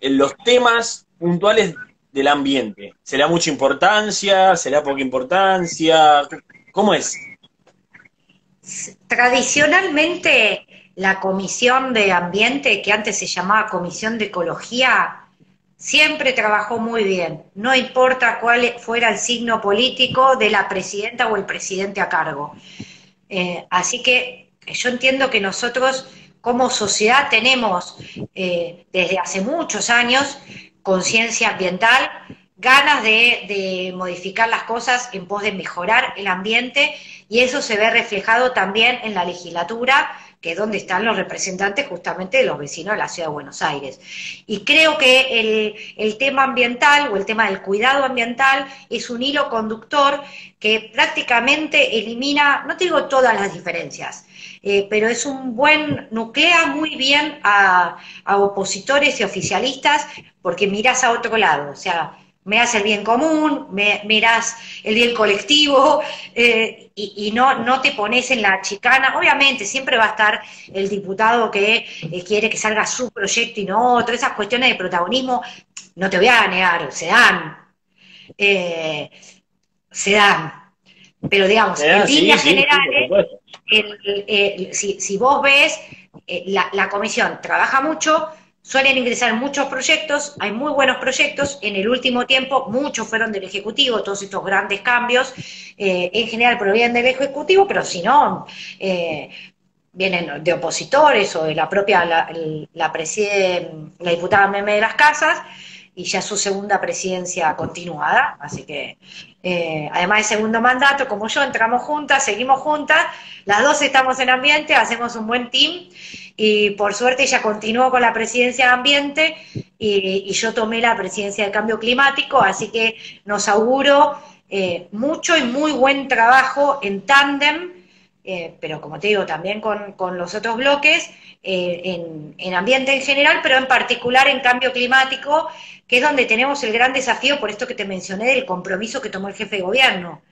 los temas puntuales del ambiente? ¿Será mucha importancia? ¿Será poca importancia? ¿Cómo es? Tradicionalmente la Comisión de Ambiente, que antes se llamaba Comisión de Ecología, siempre trabajó muy bien, no importa cuál fuera el signo político de la presidenta o el presidente a cargo. Eh, así que yo entiendo que nosotros como sociedad tenemos eh, desde hace muchos años conciencia ambiental, ganas de, modificar las cosas en pos de mejorar el ambiente y eso se ve reflejado también en la legislatura, que es donde están los representantes justamente de los vecinos de la ciudad de Buenos Aires. Y creo que el, el tema ambiental o el tema del cuidado ambiental es un hilo conductor que prácticamente elimina, no te digo todas las diferencias, eh, pero es un buen, nuclea muy bien a, opositores y oficialistas porque miras a otro lado, o sea, miras el bien común, miras el bien colectivo eh, y, no, no te pones en la chicana. Obviamente siempre va a estar el diputado que eh, quiere que salga su proyecto y no otro, esas cuestiones de protagonismo, no te voy a negar, se dan. se dan. Pero digamos, en líneas generales, si, vos ves, eh, la, comisión trabaja mucho, suelen ingresar muchos proyectos, hay muy buenos proyectos, en el último tiempo muchos fueron del Ejecutivo, todos estos grandes cambios, eh, en general provienen del Ejecutivo, pero si no, eh, vienen de opositores o de la propia, la, la, la diputada Meme de las Casas, y ya su segunda presidencia continuada, así que eh, además de segundo mandato, como yo, entramos juntas, seguimos juntas, las dos estamos en ambiente, hacemos un buen team y por suerte ella continuó con la presidencia de ambiente y, yo tomé la presidencia de cambio climático, así que nos auguro eh, mucho y muy buen trabajo en tándem, eh, pero como te digo, también con, los otros bloques, en, en ambiente en general, pero en particular en cambio climático que es donde tenemos el gran desafío, por esto que te mencioné, del compromiso que tomó el jefe de gobierno.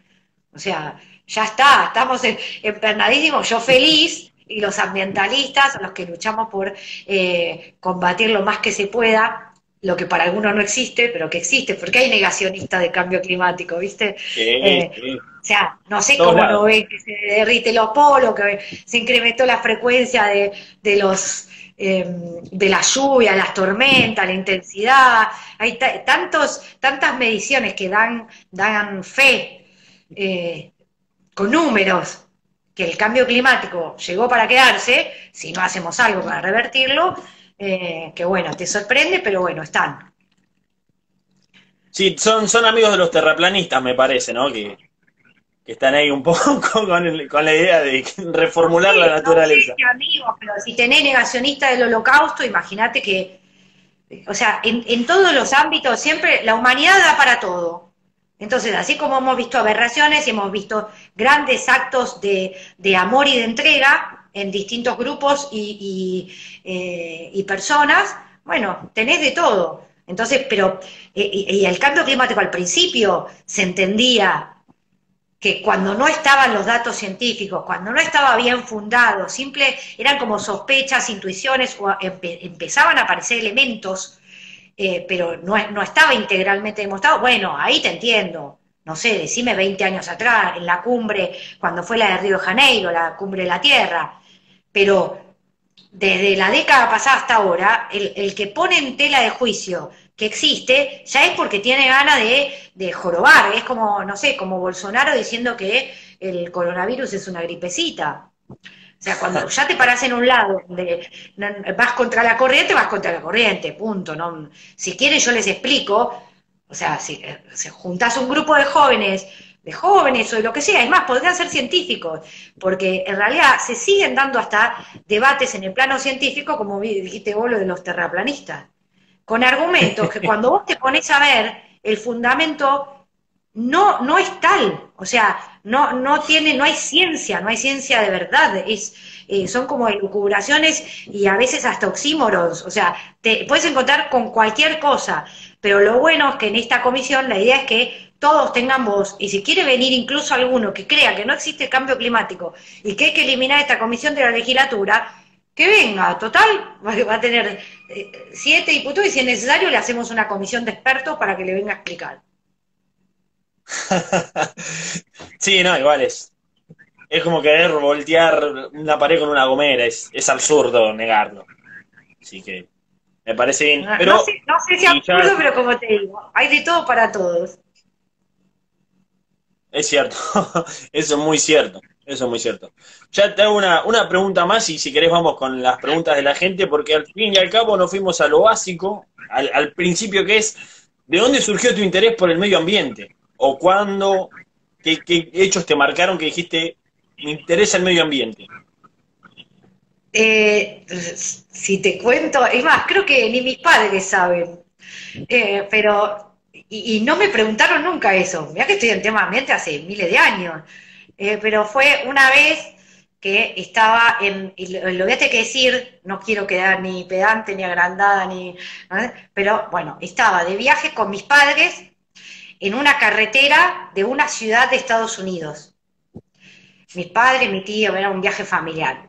O sea, ya está, estamos empernadísimos, yo feliz, y los ambientalistas, los que luchamos por eh, combatir lo más que se pueda, lo que para algunos no existe, pero que existe, porque hay negacionistas de cambio climático, ¿viste? Eh, o sea, no sé cómo lo ven, que se derrite los polos, que se incrementó la frecuencia de, de los Em, de la lluvia, las tormentas, la intensidad. Hay tantos, tantas mediciones que dan, dan fe eh, con números que el cambio climático llegó para quedarse, si no hacemos algo para revertirlo, eh, que bueno, te sorprende, pero bueno, están. Sí, son, son amigos de los terraplanistas, me parece, ¿no? Que, están ahí un poco con, la idea de reformular la naturaleza. No amigos, pero si tenés negacionista del holocausto, imagínate que, o sea, en, en todos los ámbitos siempre la humanidad da para todo. Entonces, así como hemos visto aberraciones y hemos visto grandes actos de, amor y de entrega en distintos grupos y, eh, personas, bueno, tenés de todo. Entonces, pero, eh, y, el cambio climático al principio se entendía que cuando no estaban los datos científicos, cuando no estaba bien fundado, simple, eran como sospechas, intuiciones, o empezaban a aparecer elementos eh, pero no, no estaba integralmente demostrado, bueno, ahí te entiendo. No sé, decime 20 años atrás, en la cumbre, cuando fue la de Río de Janeiro, la cumbre de la Tierra. Pero desde la década pasada hasta ahora, el, que pone en tela de juicio que existe, ya es porque tiene ganas de, de, jorobar. Es como, no sé, como Bolsonaro diciendo que el coronavirus es una gripecita. O sea, cuando ya te paras en un lado donde vas contra la corriente, vas contra la corriente, punto. ¿no? Si quieres yo les explico, o sea, si, eh, si juntás un grupo de jóvenes, de jóvenes o de lo que sea, es más, podrían ser científicos, porque en realidad se siguen dando hasta debates en el plano científico, como dijiste vos, lo de los terraplanistas, con argumentos que cuando vos te pones a ver el fundamento no, no es tal, o sea, no, no tiene, no hay ciencia, no hay ciencia de verdad, es, eh, son como elucubraciones y a veces hasta oxímoros, o sea, te puedes encontrar con cualquier cosa, pero lo bueno es que en esta comisión la idea es que todos tengan voz, y si quiere venir incluso alguno que crea que no existe cambio climático y que hay que eliminar esta comisión de la legislatura, que venga, total, va a tener eh, siete diputados y si es necesario le hacemos una comisión de expertos para que le venga a explicar. sí, no, igual es. Es como querer voltear una pared con una gomera, es, es absurdo negarlo. Así que me parece bien. Pero, no, sé, si es absurdo, pero como te digo, hay de todo para todos. Es cierto, eso es muy cierto, eso es muy cierto. Ya te hago una, una pregunta más y si querés vamos con las preguntas de la gente, porque al fin y al cabo nos fuimos a lo básico, al, al principio que es, ¿de dónde surgió tu interés por el medio ambiente? o cuándo, qué, hechos te marcaron que dijiste, me interesa el medio ambiente? Eh, si te cuento, es más, creo que ni mis padres saben, eh, pero, y, no me preguntaron nunca eso, mira que estoy en tema ambiente hace miles de años, eh, pero fue una vez que estaba en, y lo, voy a tener que decir, no quiero quedar ni pedante, ni agrandada, ni, pero bueno, estaba de viaje con mis padres en una carretera de una ciudad de Estados Unidos. Mi padre, mi tío, era un viaje familiar.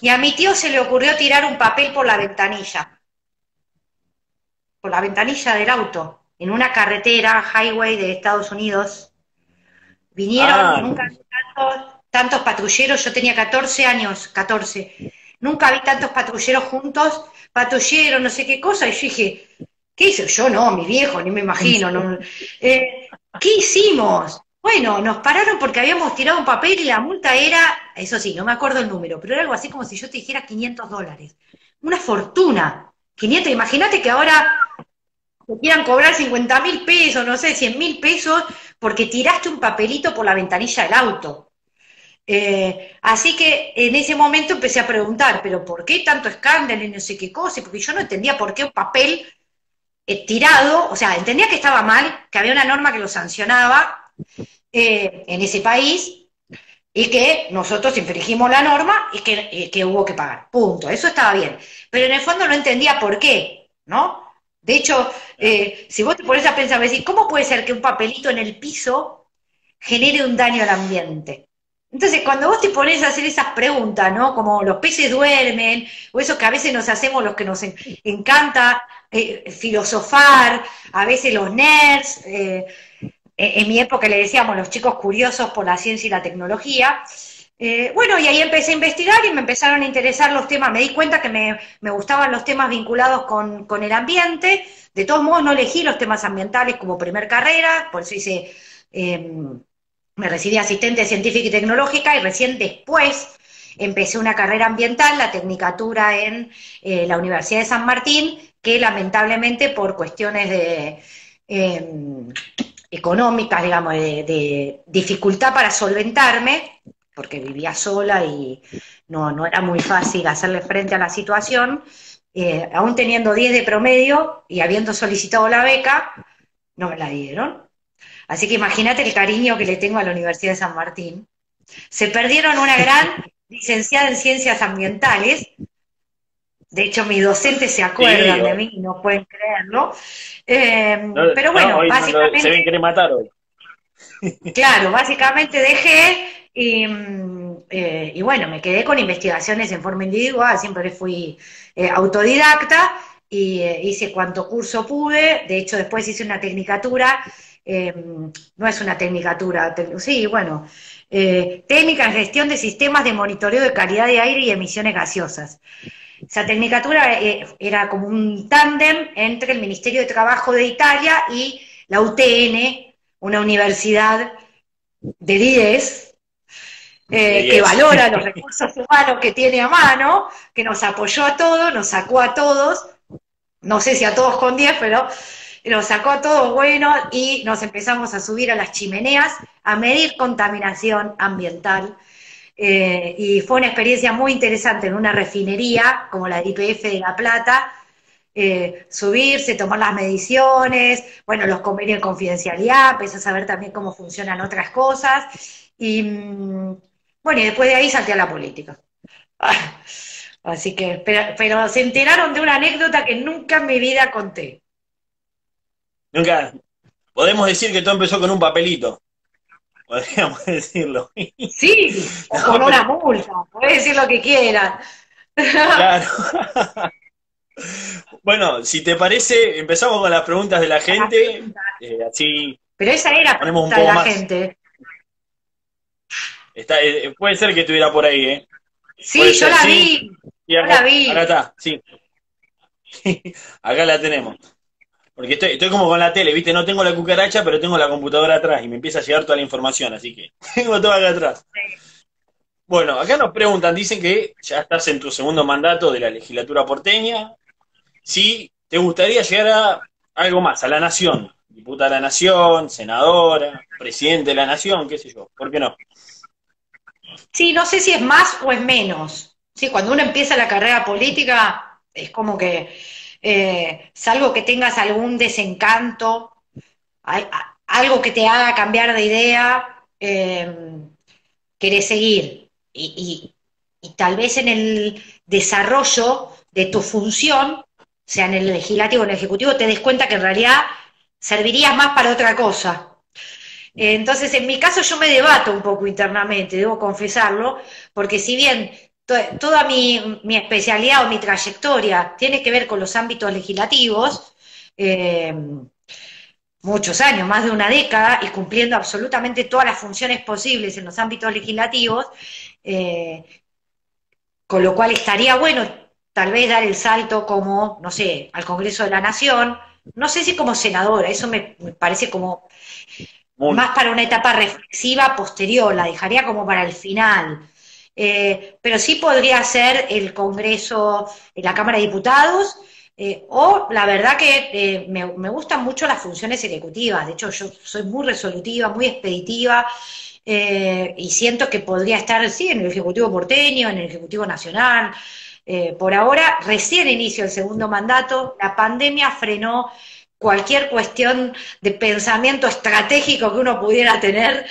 Y a mi tío se le ocurrió tirar un papel por la ventanilla, por la ventanilla del auto, en una carretera, highway de Estados Unidos. Vinieron, ah. nunca vi tantos, tantos patrulleros, yo tenía 14 años, 14. Nunca vi tantos patrulleros juntos, patrulleros, no sé qué cosa, y yo dije, ¿Qué hizo? Yo no, mi viejo, ni me imagino. No, eh, ¿Qué hicimos? Bueno, nos pararon porque habíamos tirado un papel y la multa era, eso sí, no me acuerdo el número, pero era algo así como si yo te dijera 500 dólares. Una fortuna. 500, imagínate que ahora te quieran cobrar 50 mil pesos, no sé, 100 mil pesos, porque tiraste un papelito por la ventanilla del auto. Eh, así que en ese momento empecé a preguntar, pero ¿por qué tanto escándalo y no sé qué cosa? Porque yo no entendía por qué un papel eh, tirado, o sea, entendía que estaba mal, que había una norma que lo sancionaba eh, en ese país y que nosotros infringimos la norma y que, que, hubo que pagar. Punto. Eso estaba bien. Pero en el fondo no entendía por qué, ¿no? De hecho, eh, si vos te pones a pensar, decir, ¿cómo puede ser que un papelito en el piso genere un daño al ambiente? Entonces, cuando vos te pones a hacer esas preguntas, ¿no? Como los peces duermen, o eso que a veces nos hacemos los que nos encanta eh, filosofar, a veces los nerds, eh, en mi época le decíamos los chicos curiosos por la ciencia y la tecnología. Eh, bueno, y ahí empecé a investigar y me empezaron a interesar los temas, me di cuenta que me, gustaban los temas vinculados con, con, el ambiente, de todos modos no elegí los temas ambientales como primer carrera, por eso hice, em, me recibí asistente científica y tecnológica y recién después empecé una carrera ambiental, la tecnicatura en eh, la Universidad de San Martín, que lamentablemente por cuestiones de em, económicas, digamos, de, dificultad para solventarme, porque vivía sola y no, no era muy fácil hacerle frente a la situación, eh, aún teniendo 10 de promedio y habiendo solicitado la beca, no me la dieron. Así que imagínate el cariño que le tengo a la Universidad de San Martín. Se perdieron una gran licenciada en ciencias ambientales. De hecho, mis docentes se acuerdan de mí, no pueden creerlo. Eh, pero bueno, básicamente. se ven que matar hoy. claro, básicamente dejé y, eh, y, bueno, me quedé con investigaciones en forma individual, siempre fui eh, autodidacta y hice cuanto curso pude. De hecho, después hice una tecnicatura Em, no es una tecnicatura, sí, bueno, eh, técnica en gestión de sistemas de monitoreo de calidad de aire y emisiones gaseosas. Esa tecnicatura eh, era como un tándem entre el Ministerio de Trabajo de Italia y la UTN, una universidad de 10, eh, que valora los recursos humanos que tiene a mano, que nos apoyó a todos, nos sacó a todos, no sé si a todos con 10, pero nos sacó todo bueno y nos empezamos a subir a las chimeneas a medir contaminación ambiental. Eh, y fue una experiencia muy interesante en una refinería como la IPF de La Plata, eh, subirse, tomar las mediciones, bueno, los convenios de confidencialidad, empezar a saber también cómo funcionan otras cosas. Y mm, bueno, y después de ahí salté a la política. Así que, pero, pero se enteraron de una anécdota que nunca en mi vida conté. Nunca. Podemos decir que todo empezó con un papelito. Podríamos decirlo. Sí, o con una multa. Puedes decir lo que quieras. Claro. bueno, si te parece, empezamos con las preguntas de la gente. Eh, así. Pero esa era ponemos un poco de la gente. Está, eh, puede ser que estuviera por ahí, ¿eh? Sí, yo la vi. yo la vi. Acá está, sí. acá la tenemos. Porque estoy, estoy como con la tele, ¿viste? No tengo la cucaracha, pero tengo la computadora atrás y me empieza a llegar toda la información, así que tengo todo acá atrás. Bueno, acá nos preguntan, dicen que ya estás en tu segundo mandato de la legislatura porteña. Si te gustaría llegar a algo más, a la nación, diputada de la nación, senadora, presidente de la nación, qué sé yo, ¿por qué no? Sí, no sé si es más o es menos. Sí, cuando uno empieza la carrera política, es como que eh, salvo que tengas algún desencanto, algo que te haga cambiar de idea, eh, querés seguir. Y, tal vez en el desarrollo de tu función, sea en el legislativo o en el ejecutivo, te des cuenta que en realidad servirías más para otra cosa. Entonces, en mi caso yo me debato un poco internamente, debo confesarlo, porque si bien toda mi, especialidad o mi trayectoria tiene que ver con los ámbitos legislativos, eh, muchos años, más de una década, y cumpliendo absolutamente todas las funciones posibles en los ámbitos legislativos, eh, con lo cual estaría bueno tal vez dar el salto como, no sé, al Congreso de la Nación, no sé si como senadora, eso me, parece como más para una etapa reflexiva posterior, la dejaría como para el final. Eh, pero sí podría ser el Congreso, la Cámara de Diputados, eh, o la verdad que eh, me, gustan mucho las funciones ejecutivas, de hecho yo soy muy resolutiva, muy expeditiva, y siento que podría estar, sí, en el Ejecutivo porteño, en el Ejecutivo Nacional. por ahora, recién inicio el segundo mandato, la pandemia frenó cualquier cuestión de pensamiento estratégico que uno pudiera tener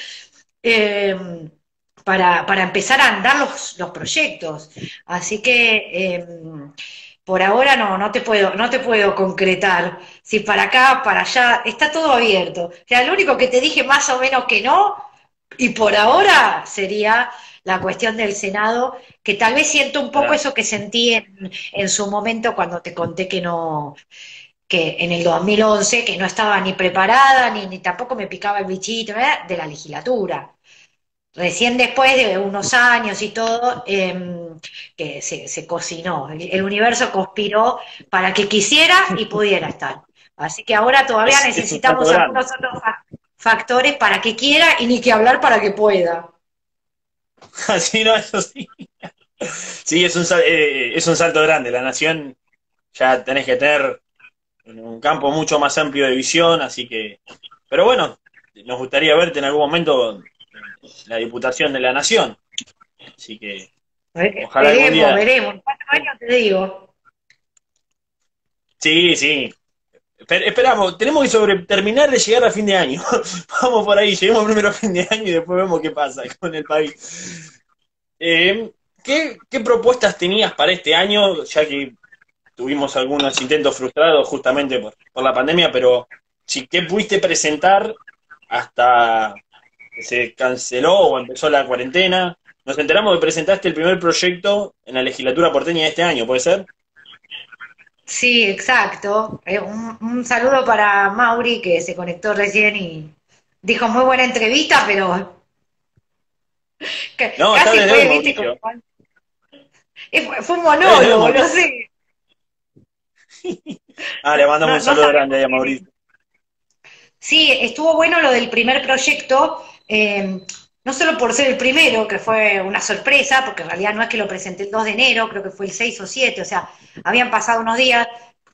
para, para empezar a andar los, los proyectos. Así que em, por ahora no, no te puedo, no te puedo concretar. Si para acá, para allá, está todo abierto. O sea, lo único que te dije más o menos que no, y por ahora sería la cuestión del Senado, que tal vez siento un poco eso que sentí en, en su momento cuando te conté que no, que en el 2011, que no estaba ni preparada, ni, ni tampoco me picaba el bichito, de la legislatura recién después de unos años y todo, em, que se, cocinó. El, universo conspiró para que quisiera y pudiera estar. Así que ahora todavía necesitamos algunos otros factores para que quiera y ni que hablar para que pueda. Así no, eso sí. Sí, es un, eh, es un salto grande. La nación ya tenés que tener un campo mucho más amplio de visión, así que... Pero bueno, nos gustaría verte en algún momento en la Diputación de la Nación. Así que... Ojalá veremos, veremos. ¿Cuántos años te digo? Sí, sí. esperamos, tenemos que sobre, terminar de llegar a fin de año. Vamos por ahí, lleguemos primero a fin de año y después vemos qué pasa con el país. Eh, ¿qué, ¿Qué propuestas tenías para este año? Ya que tuvimos algunos intentos frustrados justamente por, la pandemia, pero si ¿qué pudiste presentar hasta que se canceló o empezó la cuarentena? Nos enteramos que presentaste el primer proyecto en la legislatura porteña de este año, ¿puede ser? Sí, exacto. Eh, un, saludo para Mauri que se conectó recién y dijo muy buena entrevista, pero no, casi fue, fue, un monólogo, no sé. ah, le mandamos un saludo grande a Mauricio. Sí, estuvo bueno lo del primer proyecto, eh, no solo por ser el primero, que fue una sorpresa, porque en realidad no es que lo presenté el 2 de enero, creo que fue el 6 o 7, o sea, habían pasado unos días,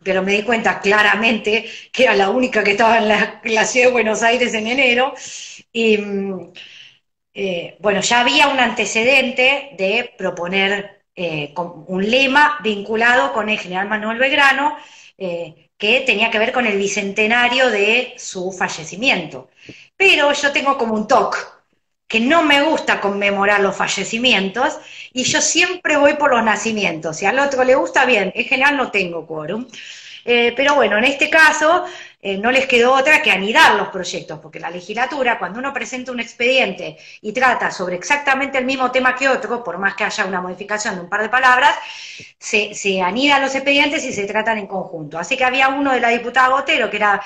pero me di cuenta claramente que era la única que estaba en la, ciudad de Buenos Aires en enero. Y mm, eh, bueno, ya había un antecedente de proponer eh, con un lema vinculado con el general Manuel Belgrano, eh, que tenía que ver con el bicentenario de su fallecimiento. Pero yo tengo como un toque, que no me gusta conmemorar los fallecimientos, y yo siempre voy por los nacimientos. Si al otro le gusta, bien, en general no tengo quórum. Eh, pero bueno, en este caso eh, no les quedó otra que anidar los proyectos, porque la legislatura, cuando uno presenta un expediente y trata sobre exactamente el mismo tema que otro, por más que haya una modificación de un par de palabras, se, se anidan los expedientes y se tratan en conjunto. Así que había uno de la diputada Botero, que era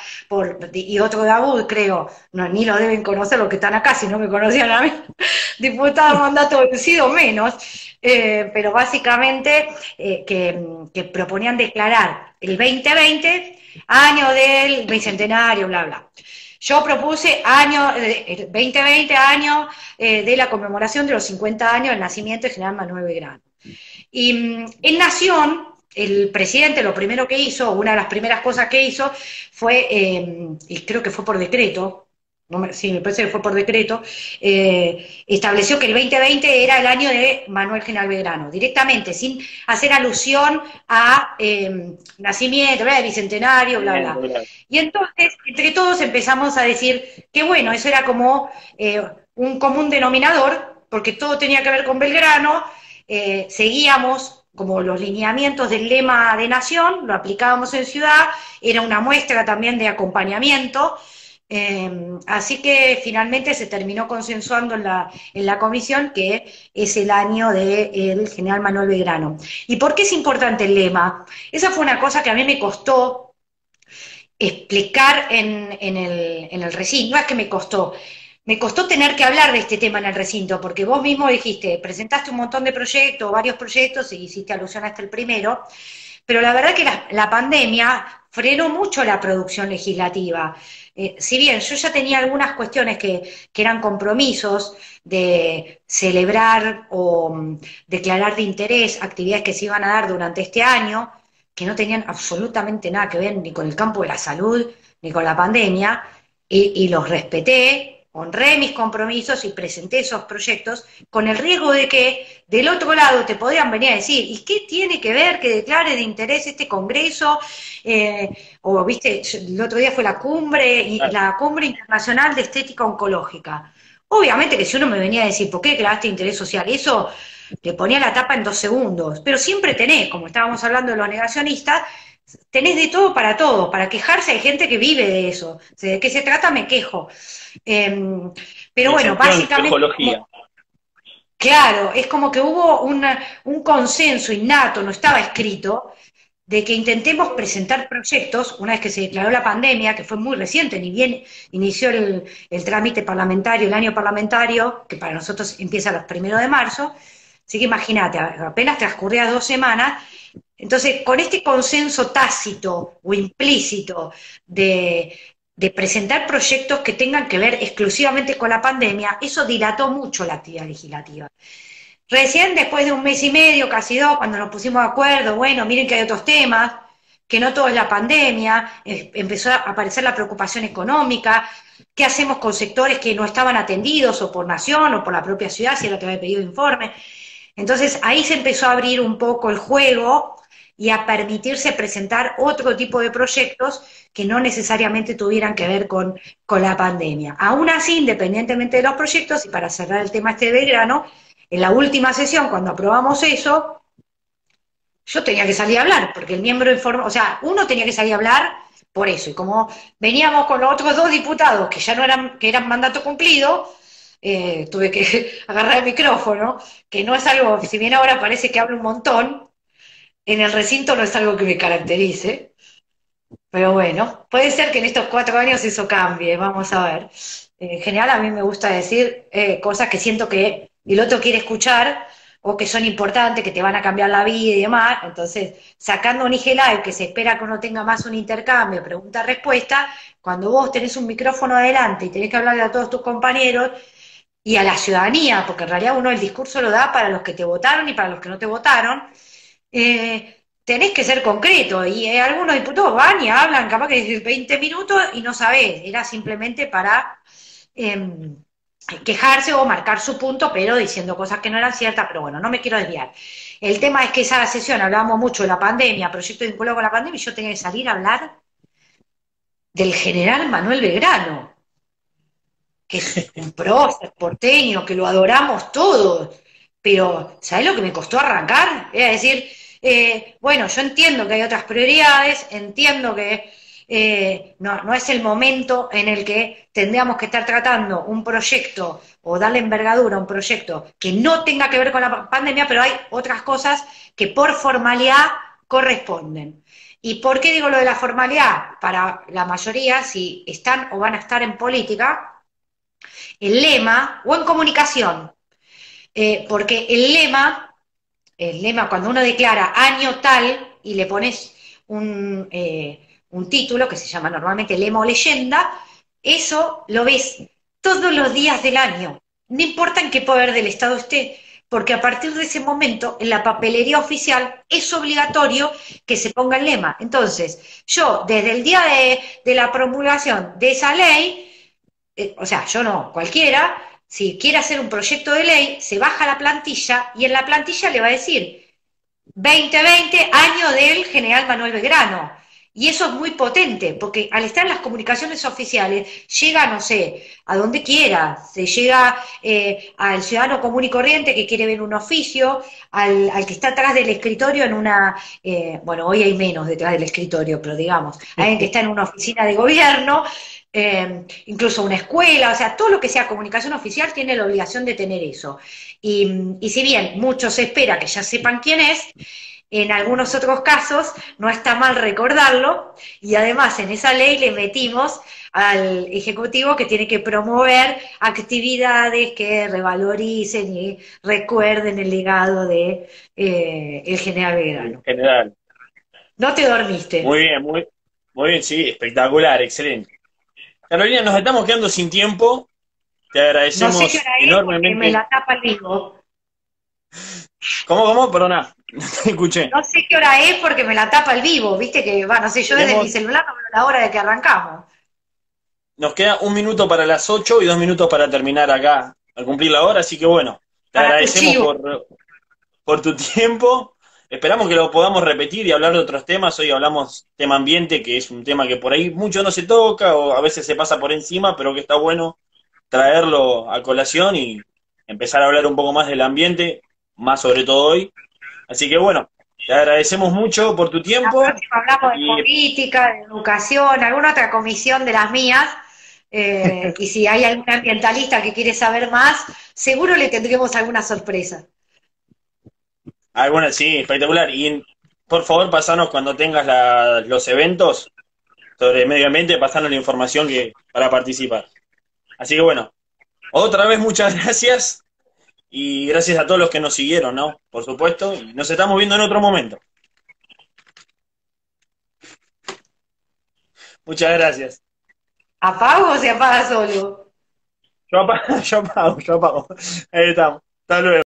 y otro de Abud, creo, ni lo deben conocer los que están acá, si no me conocían a mí, diputado mandato vencido menos, eh, pero básicamente eh, que, que proponían declarar el 2020 año del bicentenario, bla, bla. Yo propuse año, 2020, eh, año eh, de la conmemoración de los 50 años del nacimiento de General Manuel Belgrano. Y mm, en Nación, el presidente lo primero que hizo, una de las primeras cosas que hizo, fue, eh, y creo que fue por decreto, sí, me parece que fue por decreto, eh, estableció que el 2020 era el año de Manuel General Belgrano, directamente, sin hacer alusión a eh, nacimiento, de bicentenario, bla, bla. Y entonces, entre todos empezamos a decir que bueno, eso era como eh, un común denominador, porque todo tenía que ver con Belgrano, seguíamos como los lineamientos del lema de nación, lo aplicábamos en ciudad, era una muestra también de acompañamiento, Em, así que finalmente se terminó consensuando en la, en la comisión que es el año del general Manuel Belgrano. ¿Y por qué es importante el lema? Esa fue una cosa que a mí me costó explicar en, el, en el recinto, no es que me costó, me costó tener que hablar de este tema en el recinto, porque vos mismo dijiste, presentaste un montón de proyectos, varios proyectos, y hiciste alusión hasta el primero, pero la verdad que la pandemia frenó mucho la producción legislativa. Eh, si bien yo ya tenía algunas cuestiones que, eran compromisos de celebrar o mm, declarar de interés actividades que se iban a dar durante este año, que no tenían absolutamente nada que ver ni con el campo de la salud, ni con la pandemia, y los respeté, honré mis compromisos y presenté esos proyectos con el riesgo de que del otro lado te podrían venir a decir, ¿y qué tiene que ver que declare de interés este Congreso? Eh, o, viste, el otro día fue la cumbre, la cumbre internacional de estética oncológica. Obviamente que si uno me venía a decir, ¿por qué declaraste interés social? Eso le ponía la tapa en dos segundos, pero siempre tenés, como estábamos hablando de los negacionistas, tenés de todo para todo, para quejarse hay gente que vive de eso, de qué se trata me quejo. Em, pero bueno, básicamente... claro, es como que hubo un consenso innato, no estaba escrito, de que intentemos presentar proyectos, una vez que se declaró la pandemia, que fue muy reciente, ni bien inició el, el trámite parlamentario, el año parlamentario, que para nosotros empieza los primeros de marzo, así que imagínate, apenas transcurría dos semanas, entonces, con este consenso tácito o implícito de, presentar proyectos que tengan que ver exclusivamente con la pandemia, eso dilató mucho la actividad legislativa. Recién después de un mes y medio, casi dos, cuando nos pusimos de acuerdo, bueno, miren que hay otros temas, que no todo es la pandemia, empezó a aparecer la preocupación económica, qué hacemos con sectores que no estaban atendidos o por nación o por la propia ciudad, si era que había pedido informe. Entonces ahí se empezó a abrir un poco el juego y a permitirse presentar otro tipo de proyectos que no necesariamente tuvieran que ver con, con la pandemia. Aún así, independientemente de los proyectos, y para cerrar el tema este de grano, en la última sesión, cuando aprobamos eso, yo tenía que salir a hablar, porque el miembro informa, o sea, uno tenía que salir a hablar por eso, y como veníamos con los otros dos diputados que ya no eran, que eran mandato cumplido, eh, tuve que agarrar el micrófono, que no es algo, si bien ahora parece que hablo un montón, en el recinto no es algo que me caracterice, pero bueno, puede ser que en estos cuatro años eso cambie, vamos a ver. En general a mí me gusta decir eh, cosas que siento que el otro quiere escuchar o que son importantes, que te van a cambiar la vida y demás. Entonces, sacando un IG Live que se espera que uno tenga más un intercambio, pregunta-respuesta, cuando vos tenés un micrófono adelante y tenés que hablarle a todos tus compañeros y a la ciudadanía, porque en realidad uno el discurso lo da para los que te votaron y para los que no te votaron, eh, tenés que ser concreto. Y eh, algunos diputados van y hablan, capaz que 20 minutos y no sabés, era simplemente para... Em, quejarse o marcar su punto, pero diciendo cosas que no eran ciertas, pero bueno, no me quiero desviar. El tema es que esa sesión hablábamos mucho de la pandemia, proyecto vinculado con la pandemia, y yo tenía que salir a hablar del general Manuel Belgrano, que es un prócer porteño, que lo adoramos todos, pero ¿sabes lo que me costó arrancar? Es decir, eh, bueno, yo entiendo que hay otras prioridades, entiendo que eh, no, es el momento en el que tendríamos que estar tratando un proyecto o darle envergadura a un proyecto que no tenga que ver con la pandemia, pero hay otras cosas que por formalidad corresponden. ¿Y por qué digo lo de la formalidad? Para la mayoría, si están o van a estar en política, el lema, o en comunicación, eh, porque el lema, el lema cuando uno declara año tal y le pones un, eh, un título que se llama normalmente lema o leyenda, eso lo ves todos los días del año, no importa en qué poder del Estado esté, porque a partir de ese momento en la papelería oficial es obligatorio que se ponga el lema. Entonces, yo desde el día de, la promulgación de esa ley, eh, o sea, yo no, cualquiera, si quiere hacer un proyecto de ley, se baja la plantilla y en la plantilla le va a decir 2020, año del general Manuel Belgrano. Y eso es muy potente, porque al estar en las comunicaciones oficiales, llega, no sé, a donde quiera, se llega eh, al ciudadano común y corriente que quiere ver un oficio, al, que está atrás del escritorio en una, eh, bueno, hoy hay menos detrás del escritorio, pero digamos, alguien que está en una oficina de gobierno, eh, incluso una escuela, o sea, todo lo que sea comunicación oficial tiene la obligación de tener eso. Y, y si bien muchos espera que ya sepan quién es, en algunos otros casos no está mal recordarlo y además en esa ley le metimos al Ejecutivo que tiene que promover actividades que revaloricen y recuerden el legado de eh, el general Belgrano. General. No te dormiste. Muy bien, muy, muy bien, sí, espectacular, excelente. Carolina, nos estamos quedando sin tiempo. Te agradecemos no sé enormemente. me la tapa el vivo. ¿Cómo, cómo? Perdona, no te escuché. No sé qué hora es porque me la tapa el vivo, viste que, va, no sé, yo desde mi celular no veo la hora de que arrancamos. Nos queda un minuto para las 8 y dos minutos para terminar acá, al cumplir la hora, así que bueno, te agradecemos por, por tu tiempo. Esperamos que lo podamos repetir y hablar de otros temas. Hoy hablamos tema ambiente, que es un tema que por ahí mucho no se toca o a veces se pasa por encima, pero que está bueno traerlo a colación y empezar a hablar un poco más del ambiente más sobre todo hoy. Así que bueno, te agradecemos mucho por tu tiempo. hablamos de política, de educación, alguna otra comisión de las mías. Eh, y si hay algún ambientalista que quiere saber más, seguro le tendremos alguna sorpresa. Alguna, sí, espectacular. Y por favor, pasanos cuando tengas los eventos sobre medio ambiente, pasanos la información que para participar. Así que bueno, otra vez muchas gracias y gracias a todos los que nos siguieron, ¿no? Por supuesto, y nos estamos viendo en otro momento. Muchas gracias. ¿Apago o se apaga solo? Yo apago, yo apago, yo apago. Ahí estamos. Hasta luego.